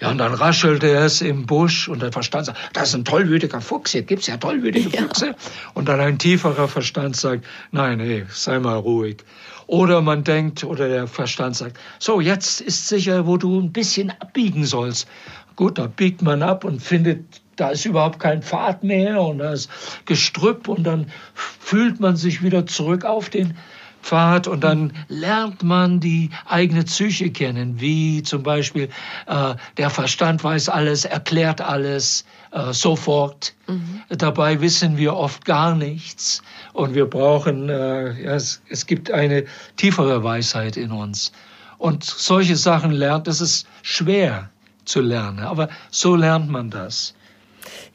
ja, und dann raschelte es im Busch und der Verstand sagt, das ist ein tollwütiger Fuchs, hier gibt's ja tollwütige Füchse. Ja. Und dann ein tieferer Verstand sagt, nein, nee, sei mal ruhig. Oder man denkt, oder der Verstand sagt, so, jetzt ist sicher, wo du ein bisschen abbiegen sollst. Gut, da biegt man ab und findet, da ist überhaupt kein Pfad mehr und da ist Gestrüpp und dann fühlt man sich wieder zurück auf den Pfad und dann lernt man die eigene Psyche kennen, wie zum Beispiel äh, der Verstand weiß alles, erklärt alles äh, sofort. Mhm. Dabei wissen wir oft gar nichts und wir brauchen, äh, ja, es, es gibt eine tiefere Weisheit in uns. Und solche Sachen lernt, das ist schwer zu lernen, aber so lernt man das.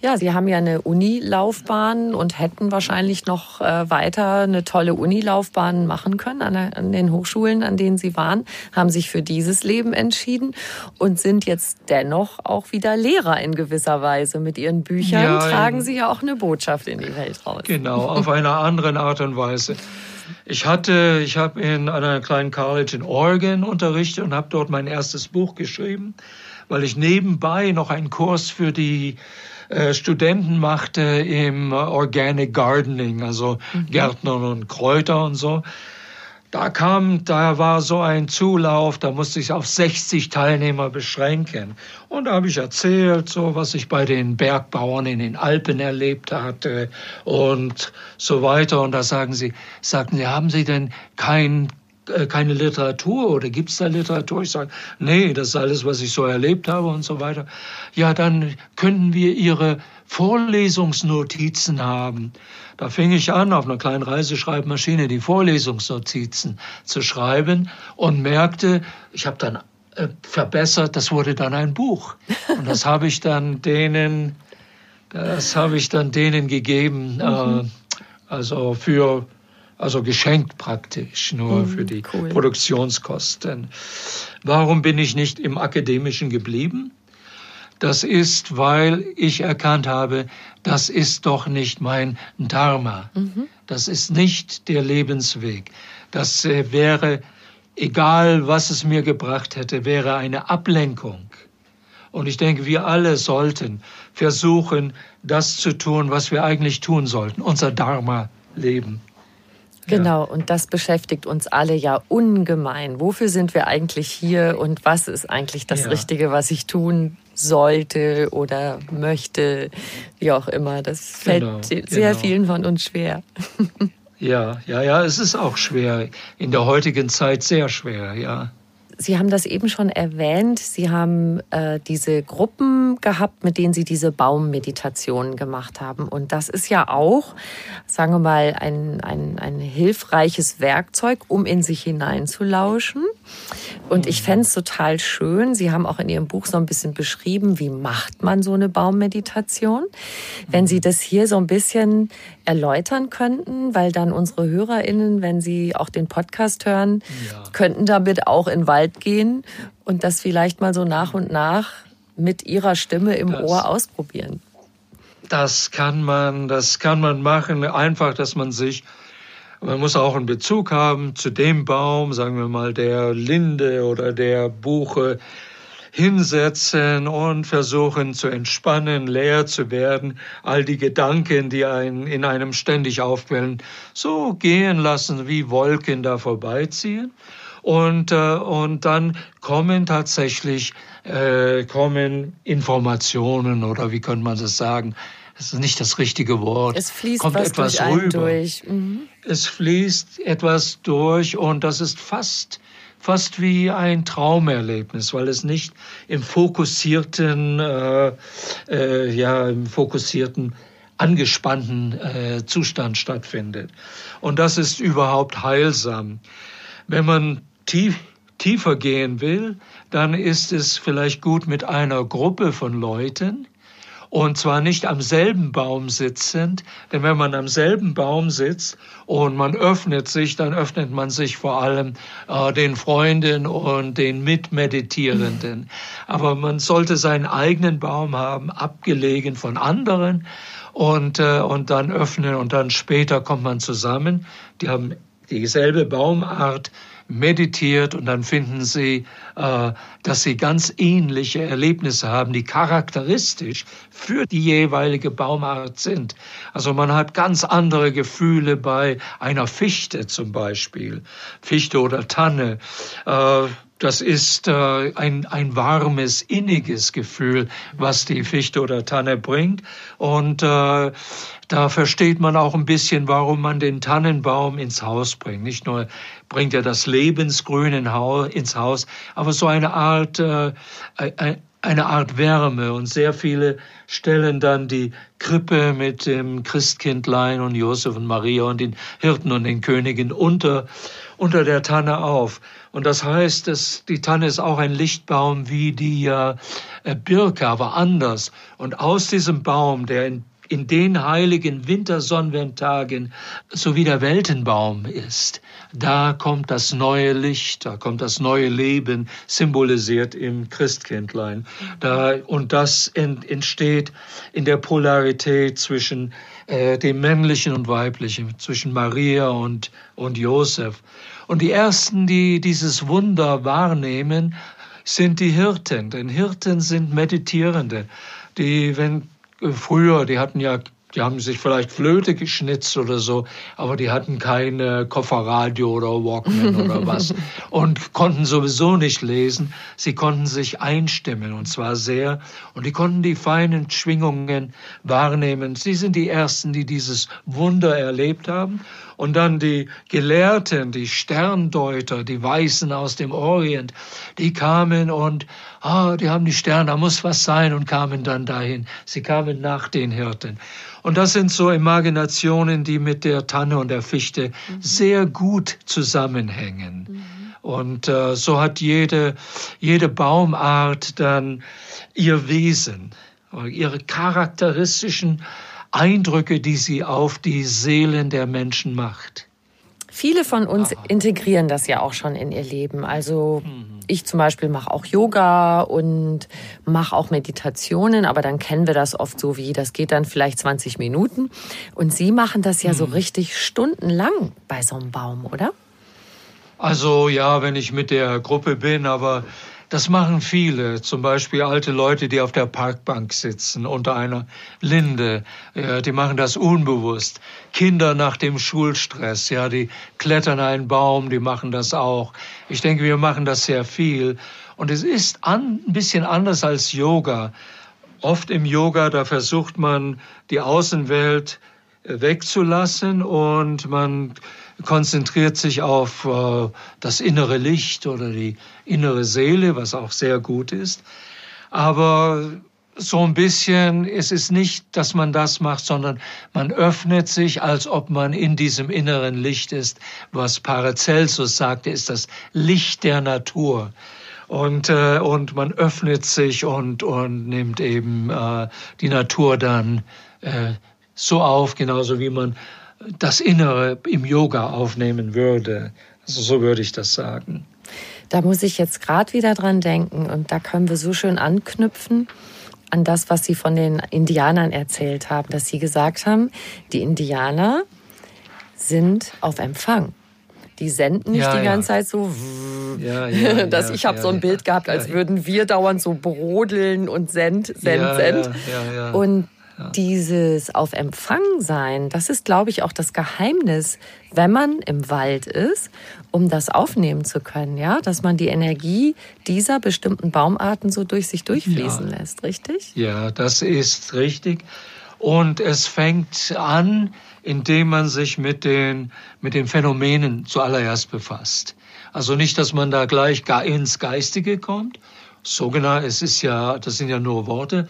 Ja, Sie haben ja eine Unilaufbahn und hätten wahrscheinlich noch äh, weiter eine tolle Unilaufbahn machen können an, den Hochschulen, an denen Sie waren, haben sich für dieses Leben entschieden und sind jetzt dennoch auch wieder Lehrer in gewisser Weise. Mit Ihren Büchern ja, tragen Sie ja auch eine Botschaft in die Welt raus. Genau, auf eine andere Art und Weise. Ich hatte, ich habe in einer kleinen College in Oregon unterrichtet und habe dort mein erstes Buch geschrieben, weil ich nebenbei noch einen Kurs für die äh, Studenten machte im Organic Gardening, also mhm. Gärtnern und Kräuter und so. Da kam, da war so ein Zulauf, da musste ich auf 60 Teilnehmer beschränken. Und da habe ich erzählt, so was ich bei den Bergbauern in den Alpen erlebt hatte und so weiter. Und da sagen sie, sagten sie, haben Sie denn kein keine Literatur oder gibt es da Literatur? Ich sage, nee, das ist alles, was ich so erlebt habe und so weiter. Ja, dann könnten wir Ihre Vorlesungsnotizen haben. Da fing ich an, auf einer kleinen Reiseschreibmaschine die Vorlesungsnotizen zu schreiben und merkte, ich habe dann äh, verbessert, das wurde dann ein Buch. Und das habe ich dann denen, das habe ich dann denen gegeben, mhm. äh, also für also geschenkt praktisch, nur mm, für die cool. Produktionskosten. Warum bin ich nicht im Akademischen geblieben? Das ist, weil ich erkannt habe, das ist doch nicht mein Dharma. Mhm. Das ist nicht der Lebensweg. Das äh, wäre, egal was es mir gebracht hätte, wäre eine Ablenkung. Und ich denke, wir alle sollten versuchen, das zu tun, was wir eigentlich tun sollten, unser Dharma leben. Genau, und das beschäftigt uns alle ja ungemein. Wofür sind wir eigentlich hier und was ist eigentlich das ja. Richtige, was ich tun sollte oder möchte, wie auch immer. Das fällt genau, sehr genau. vielen von uns schwer. Ja, ja, ja, es ist auch schwer. In der heutigen Zeit sehr schwer, ja. Sie haben das eben schon erwähnt. Sie haben äh, diese Gruppen gehabt, mit denen Sie diese Baummeditationen gemacht haben. Und das ist ja auch, sagen wir mal, ein, ein, ein hilfreiches Werkzeug, um in sich hineinzulauschen. Und ich fände es total schön. Sie haben auch in Ihrem Buch so ein bisschen beschrieben, wie macht man so eine Baummeditation. Wenn Sie das hier so ein bisschen erläutern könnten, weil dann unsere HörerInnen, wenn sie auch den Podcast hören, ja. könnten damit auch in den Wald gehen und das vielleicht mal so nach und nach mit ihrer Stimme im das, Ohr ausprobieren. Das kann man, das kann man machen, einfach, dass man sich man muss auch einen Bezug haben zu dem Baum, sagen wir mal der Linde oder der Buche, hinsetzen und versuchen zu entspannen, leer zu werden, all die Gedanken, die einen in einem ständig aufquellen, so gehen lassen, wie Wolken da vorbeiziehen. Und, äh, und dann kommen tatsächlich äh, kommen Informationen oder wie könnte man das sagen, das ist nicht das richtige Wort. Es fließt Kommt was etwas durch rüber. Mhm. Es fließt etwas durch und das ist fast fast wie ein Traumerlebnis, weil es nicht im fokussierten, äh, äh, ja, im fokussierten, angespannten äh, Zustand stattfindet. Und das ist überhaupt heilsam. Wenn man tief, tiefer gehen will, dann ist es vielleicht gut mit einer Gruppe von Leuten, und zwar nicht am selben Baum sitzend, denn wenn man am selben Baum sitzt und man öffnet sich, dann öffnet man sich vor allem äh, den Freunden und den Mitmeditierenden. Aber man sollte seinen eigenen Baum haben, abgelegen von anderen und, äh, und dann öffnen und dann später kommt man zusammen. Die haben dieselbe Baumart, meditiert und dann finden Sie, äh, dass Sie ganz ähnliche Erlebnisse haben, die charakteristisch für die jeweilige Baumart sind. Also man hat ganz andere Gefühle bei einer Fichte zum Beispiel, Fichte oder Tanne. Äh, das ist äh, ein, ein warmes, inniges Gefühl, was die Fichte oder Tanne bringt. Und da versteht man auch ein bisschen, warum man den Tannenbaum ins Haus bringt. Nicht nur bringt er das Lebensgrün ins Haus, aber so eine Art, äh, eine Art Wärme. Und sehr viele stellen dann die Krippe mit dem Christkindlein und Josef und Maria und den Hirten und den Königen unter, unter der Tanne auf. Und das heißt, dass die Tanne ist auch ein Lichtbaum wie die äh, Birke, aber anders. Und aus diesem Baum, der in in den heiligen Wintersonnenwendtagen so wie der Weltenbaum ist, da kommt das neue Licht, da kommt das neue Leben, symbolisiert im Christkindlein. Da, und das entsteht in der Polarität zwischen äh, dem Männlichen und Weiblichen, zwischen Maria und, und Josef. Und die ersten, die dieses Wunder wahrnehmen, sind die Hirten. Denn Hirten sind Meditierende, die, wenn früher, die hatten ja die haben sich vielleicht Flöte geschnitzt oder so, aber die hatten keine Kofferradio oder Walkman oder was und konnten sowieso nicht lesen. Sie konnten sich einstimmen und zwar sehr und die konnten die feinen Schwingungen wahrnehmen. Sie sind die Ersten, die dieses Wunder erlebt haben und dann die Gelehrten, die Sterndeuter, die Weißen aus dem Orient, die kamen und ah, die haben die Sterne, da muss was sein und kamen dann dahin. Sie kamen nach den Hirten. Und das sind so Imaginationen, die mit der Tanne und der Fichte mhm. sehr gut zusammenhängen. Mhm. Und äh, so hat jede, jede Baumart dann ihr Wesen, ihre charakteristischen Eindrücke, die sie auf die Seelen der Menschen macht. Viele von uns integrieren das ja auch schon in ihr Leben. Also ich zum Beispiel mache auch Yoga und mache auch Meditationen, aber dann kennen wir das oft so wie, das geht dann vielleicht 20 Minuten. Und Sie machen das ja so mhm. richtig stundenlang bei so einem Baum, oder? Also ja, wenn ich mit der Gruppe bin, aber das machen viele, zum Beispiel alte Leute, die auf der Parkbank sitzen unter einer Linde. Ja, die machen das unbewusst. Kinder nach dem Schulstress, ja, die klettern einen Baum, die machen das auch. Ich denke, wir machen das sehr viel. Und es ist an, ein bisschen anders als Yoga. Oft im Yoga, da versucht man die Außenwelt wegzulassen und man konzentriert sich auf äh, das innere Licht oder die innere Seele, was auch sehr gut ist. Aber so ein bisschen, es ist nicht, dass man das macht, sondern man öffnet sich, als ob man in diesem inneren Licht ist. Was Paracelsus sagte, ist das Licht der Natur. Und, äh, und man öffnet sich und, und nimmt eben äh, die Natur dann äh, so auf, genauso wie man das Innere im Yoga aufnehmen würde. Also so würde ich das sagen. Da muss ich jetzt gerade wieder dran denken und da können wir so schön anknüpfen an das, was Sie von den Indianern erzählt haben, dass Sie gesagt haben, die Indianer sind auf Empfang. Die senden nicht ja, die ganze ja. Zeit so, ja, ja, dass ich habe so ein Bild gehabt, als würden wir dauernd so brodeln und send, send, send. Und dieses auf Empfang sein, das ist, glaube ich, auch das Geheimnis, wenn man im Wald ist, um das aufnehmen zu können, ja, dass man die Energie dieser bestimmten Baumarten so durch sich durchfließen ja. lässt, richtig? Ja, das ist richtig. Und es fängt an, indem man sich mit den, mit den Phänomenen zuallererst befasst. Also nicht, dass man da gleich ins Geistige kommt. So genau, es ist ja, das sind ja nur Worte,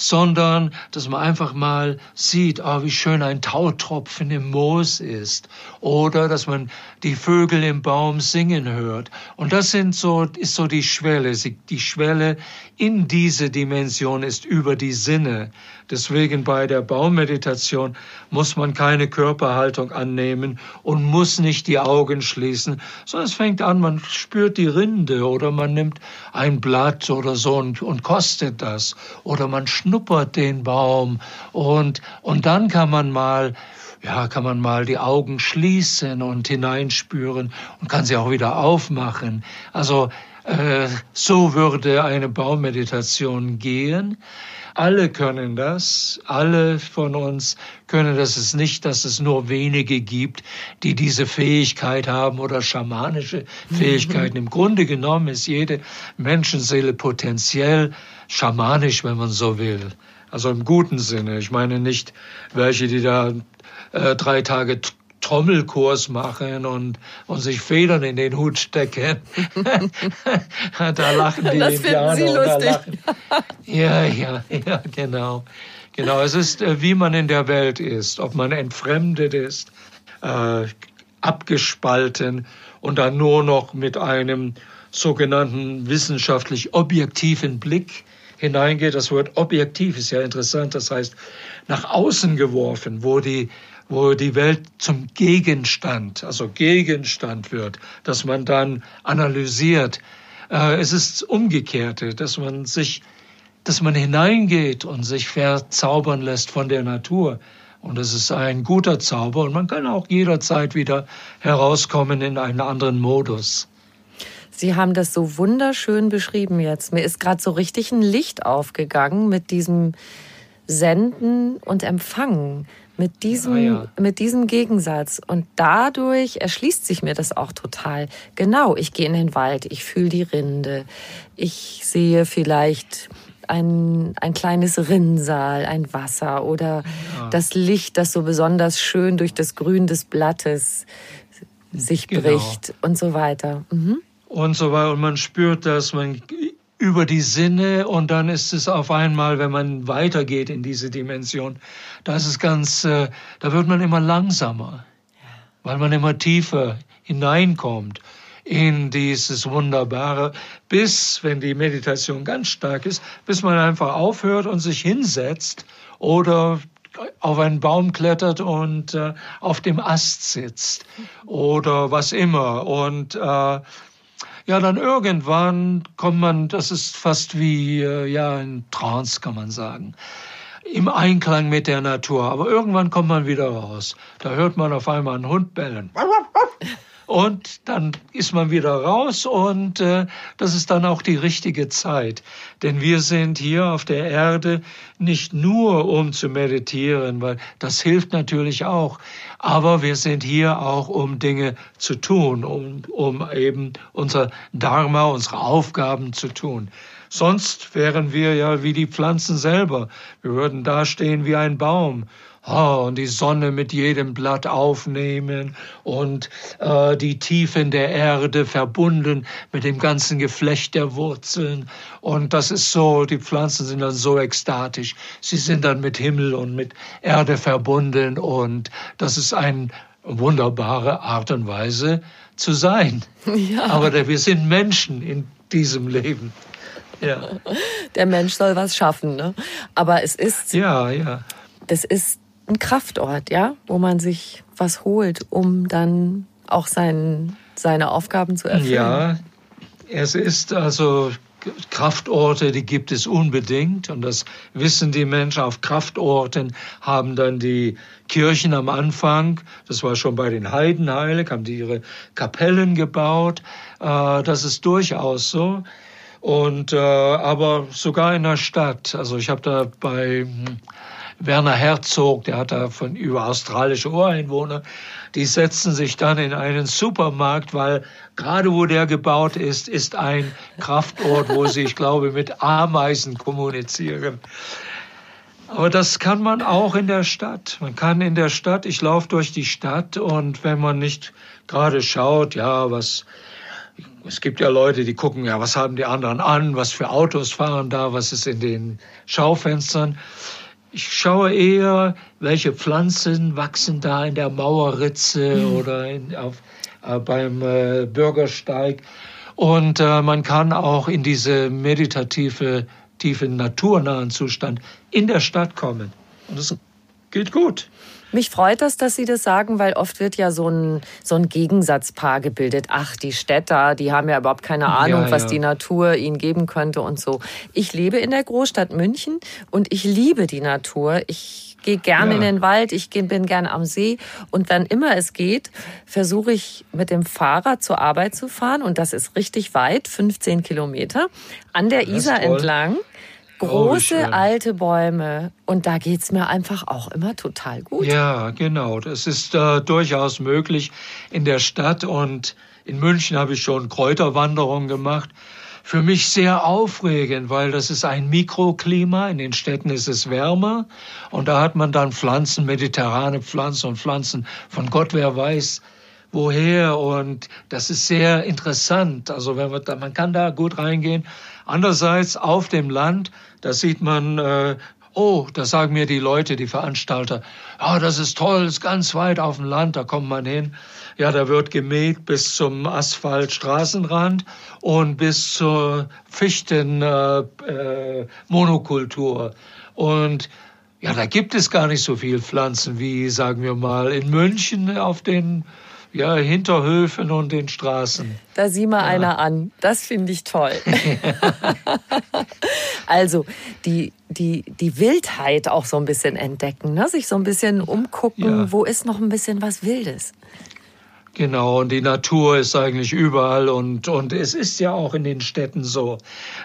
sondern dass man einfach mal sieht, oh, wie schön ein Tautropfen im Moos ist. Oder dass man die Vögel im Baum singen hört. Und das sind so, ist so die Schwelle. Die Schwelle in diese Dimension ist über die Sinne. Deswegen bei der Baummeditation muss man keine Körperhaltung annehmen und muss nicht die Augen schließen, sondern es fängt an, man spürt die Rinde oder man nimmt ein Blatt oder so und, und kostet das oder man schnuppert den Baum und, und dann kann man mal ja, kann man mal die Augen schließen und hineinspüren und kann sie auch wieder aufmachen. Also äh, so würde eine Baummeditation gehen. Alle können das, alle von uns können das. Es ist nicht, dass es nur wenige gibt, die diese Fähigkeit haben oder schamanische Fähigkeiten. Im Grunde genommen ist jede Menschenseele potenziell schamanisch, wenn man so will. Also im guten Sinne. Ich meine nicht welche, die da äh, drei Tage Trommelkurs machen und, und sich Federn in den Hut stecken. da lachen die das Indianer. Sie lustig. ja, ja, ja, genau. Genau, es ist, äh, wie man in der Welt ist, ob man entfremdet ist, äh, abgespalten und dann nur noch mit einem sogenannten wissenschaftlich objektiven Blick hineingeht. Das Wort objektiv ist ja interessant, das heißt nach außen geworfen, wo die wo die Welt zum Gegenstand, also Gegenstand wird, dass man dann analysiert. Äh, es ist umgekehrte, dass man sich, dass man hineingeht und sich verzaubern lässt von der Natur. Und es ist ein guter Zauber und man kann auch jederzeit wieder herauskommen in einen anderen Modus. Sie haben das so wunderschön beschrieben jetzt. Mir ist gerade so richtig ein Licht aufgegangen mit diesem Senden und Empfangen mit diesem, ah, ja. mit diesem Gegensatz. Und dadurch erschließt sich mir das auch total. Genau, ich gehe in den Wald, ich fühle die Rinde, ich sehe vielleicht ein, ein kleines Rinnsal, ein Wasser oder ja. das Licht, das so besonders schön durch das Grün des Blattes sich genau. bricht und so weiter. Mhm. Und so weiter. Und man spürt das, man über die Sinne und dann ist es auf einmal, wenn man weitergeht in diese Dimension, da ist es ganz, äh, da wird man immer langsamer, weil man immer tiefer hineinkommt in dieses Wunderbare, bis, wenn die Meditation ganz stark ist, bis man einfach aufhört und sich hinsetzt oder auf einen Baum klettert und äh, auf dem Ast sitzt oder was immer. Und äh, ja, dann irgendwann kommt man, das ist fast wie äh, ja ein Trance, kann man sagen, im Einklang mit der Natur. Aber irgendwann kommt man wieder raus. Da hört man auf einmal einen Hund bellen und dann ist man wieder raus und äh, das ist dann auch die richtige Zeit. Denn wir sind hier auf der Erde nicht nur um zu meditieren, weil das hilft natürlich auch, aber wir sind hier auch um Dinge zu tun, um, um eben unser Dharma, unsere Aufgaben zu tun. Sonst wären wir ja wie die Pflanzen selber. Wir würden dastehen wie ein Baum oh, und die Sonne mit jedem Blatt aufnehmen und äh, die Tiefen der Erde verbunden mit dem ganzen Geflecht der Wurzeln. Und das ist so, die Pflanzen sind dann so ekstatisch. Sie sind dann mit Himmel und mit Erde verbunden und das ist eine wunderbare Art und Weise zu sein. Ja. Aber wir sind Menschen in diesem Leben. Ja. Der Mensch soll was schaffen, ne? Aber es ist. Ja, ja. Das ist ein Kraftort, ja, wo man sich was holt, um dann auch sein, seine Aufgaben zu erfüllen. Ja, es ist also Kraftorte, die gibt es unbedingt und das wissen die Menschen. Auf Kraftorten haben dann die Kirchen am Anfang, das war schon bei den Heiden heilig, haben die ihre Kapellen gebaut. Äh, das ist durchaus so. Und äh, aber sogar in der Stadt. Also ich habe da bei hm, Werner Herzog, der hat da von über australische Ureinwohner, die setzen sich dann in einen Supermarkt, weil gerade wo der gebaut ist, ist ein Kraftort, wo sie, ich glaube, mit Ameisen kommunizieren. Aber das kann man auch in der Stadt. Man kann in der Stadt, ich laufe durch die Stadt und wenn man nicht gerade schaut, ja, was, es gibt ja Leute, die gucken, ja, was haben die anderen an, was für Autos fahren da, was ist in den Schaufenstern. Ich schaue eher, welche Pflanzen wachsen da in der Mauerritze mhm. oder in, auf, äh, beim äh, Bürgersteig. Und äh, man kann auch in diese meditative, tiefen, naturnahen Zustand in der Stadt kommen. Und das geht gut. Mich freut das, dass Sie das sagen, weil oft wird ja so ein, so ein Gegensatzpaar gebildet. Ach, die Städter, die haben ja überhaupt keine Ahnung, ja, was die Natur ihnen geben könnte und so. Ich lebe in der Großstadt München und ich liebe die Natur. Ich gehe gerne ja. in den Wald, ich bin gerne am See und wann immer es geht, versuche ich mit dem Fahrrad zur Arbeit zu fahren und das ist richtig weit, 15 Kilometer, an der Isar entlang große oh, alte Bäume. Und da geht es mir einfach auch immer total gut. Ja, genau. Das ist äh, durchaus möglich in der Stadt. Und in München habe ich schon Kräuterwanderungen gemacht. Für mich sehr aufregend, weil das ist ein Mikroklima. In den Städten ist es wärmer. Und da hat man dann Pflanzen, mediterrane Pflanzen und Pflanzen von Gott, wer weiß, woher. Und das ist sehr interessant. Also wenn man, da, man kann da gut reingehen. Andererseits auf dem Land, da sieht man, äh, oh, da sagen mir die Leute, die Veranstalter, oh, das ist toll, ist ganz weit auf dem Land, da kommt man hin. Ja, da wird gemäht bis zum Asphaltstraßenrand und bis zur Fichtenmonokultur. Äh, äh, und ja, da gibt es gar nicht so viel Pflanzen wie, sagen wir mal, in München auf den ja, Hinterhöfen und den Straßen. Da sieh mal ja. einer an. Das finde ich toll. also die, die, die Wildheit auch so ein bisschen entdecken, ne? sich so ein bisschen umgucken, ja. wo ist noch ein bisschen was Wildes. Genau, und die Natur ist eigentlich überall und, und es ist ja auch in den Städten so,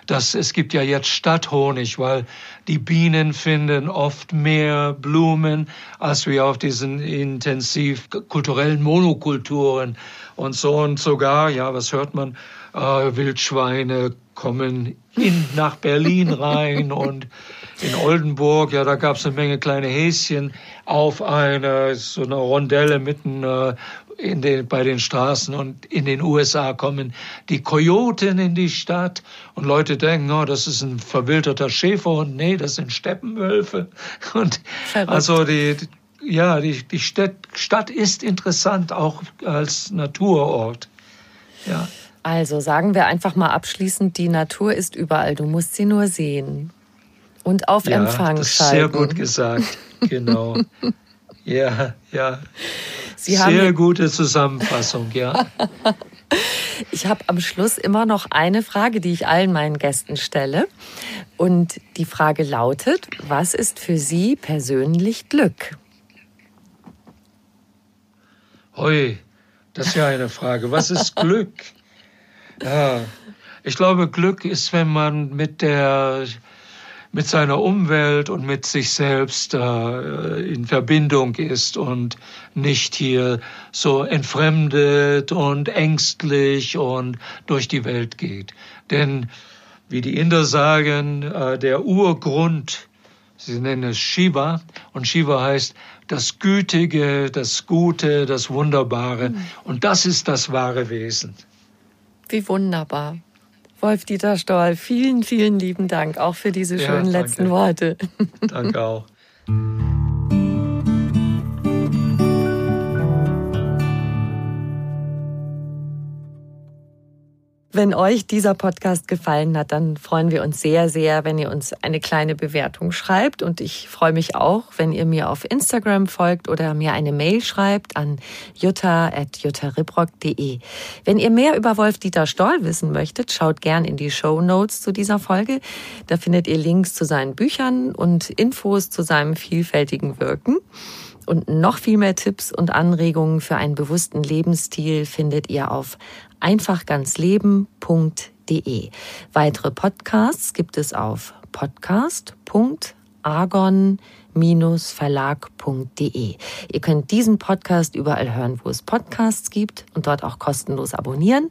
dass es gibt ja jetzt Stadthonig, weil die Bienen finden oft mehr Blumen als wir auf diesen intensiv kulturellen Monokulturen und so und sogar, ja, was hört man, äh, Wildschweine kommen in, nach Berlin rein und in Oldenburg, ja, da gab es eine Menge kleine Häschen auf eine so eine Rondelle mitten äh, in den, bei den Straßen und in den USA kommen die Kojoten in die Stadt und Leute denken, oh, das ist ein verwilderter Schäfer und nee, das sind Steppenwölfe und Verrückt. also die, ja, die, die Stadt, Stadt ist interessant auch als Naturort. Ja. Also sagen wir einfach mal abschließend, die Natur ist überall, du musst sie nur sehen und auf ja, Empfang das schalten. Sehr gut gesagt, genau. ja, ja. Sie Sehr gute Zusammenfassung, ja. Ich habe am Schluss immer noch eine Frage, die ich allen meinen Gästen stelle. Und die Frage lautet, was ist für Sie persönlich Glück? Hui, das ist ja eine Frage. Was ist Glück? Ja, ich glaube, Glück ist, wenn man mit der mit seiner Umwelt und mit sich selbst äh, in Verbindung ist und nicht hier so entfremdet und ängstlich und durch die Welt geht. Denn wie die Inder sagen, äh, der Urgrund Sie nennen es Shiva und Shiva heißt das Gütige, das Gute, das Wunderbare. Mhm. Und das ist das wahre Wesen. Wie wunderbar. Wolf-Dieter Stoll, vielen, vielen lieben Dank auch für diese schönen ja, letzten Worte. Danke auch. Wenn euch dieser Podcast gefallen hat, dann freuen wir uns sehr, sehr, wenn ihr uns eine kleine Bewertung schreibt. Und ich freue mich auch, wenn ihr mir auf Instagram folgt oder mir eine Mail schreibt an jutta.juttaribrock.de. Wenn ihr mehr über Wolf-Dieter Stoll wissen möchtet, schaut gern in die Show Notes zu dieser Folge. Da findet ihr Links zu seinen Büchern und Infos zu seinem vielfältigen Wirken. Und noch viel mehr Tipps und Anregungen für einen bewussten Lebensstil findet ihr auf einfachganzleben.de. Weitere Podcasts gibt es auf podcast.argon-verlag.de. Ihr könnt diesen Podcast überall hören, wo es Podcasts gibt und dort auch kostenlos abonnieren.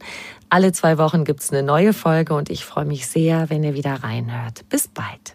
Alle zwei Wochen gibt es eine neue Folge und ich freue mich sehr, wenn ihr wieder reinhört. Bis bald.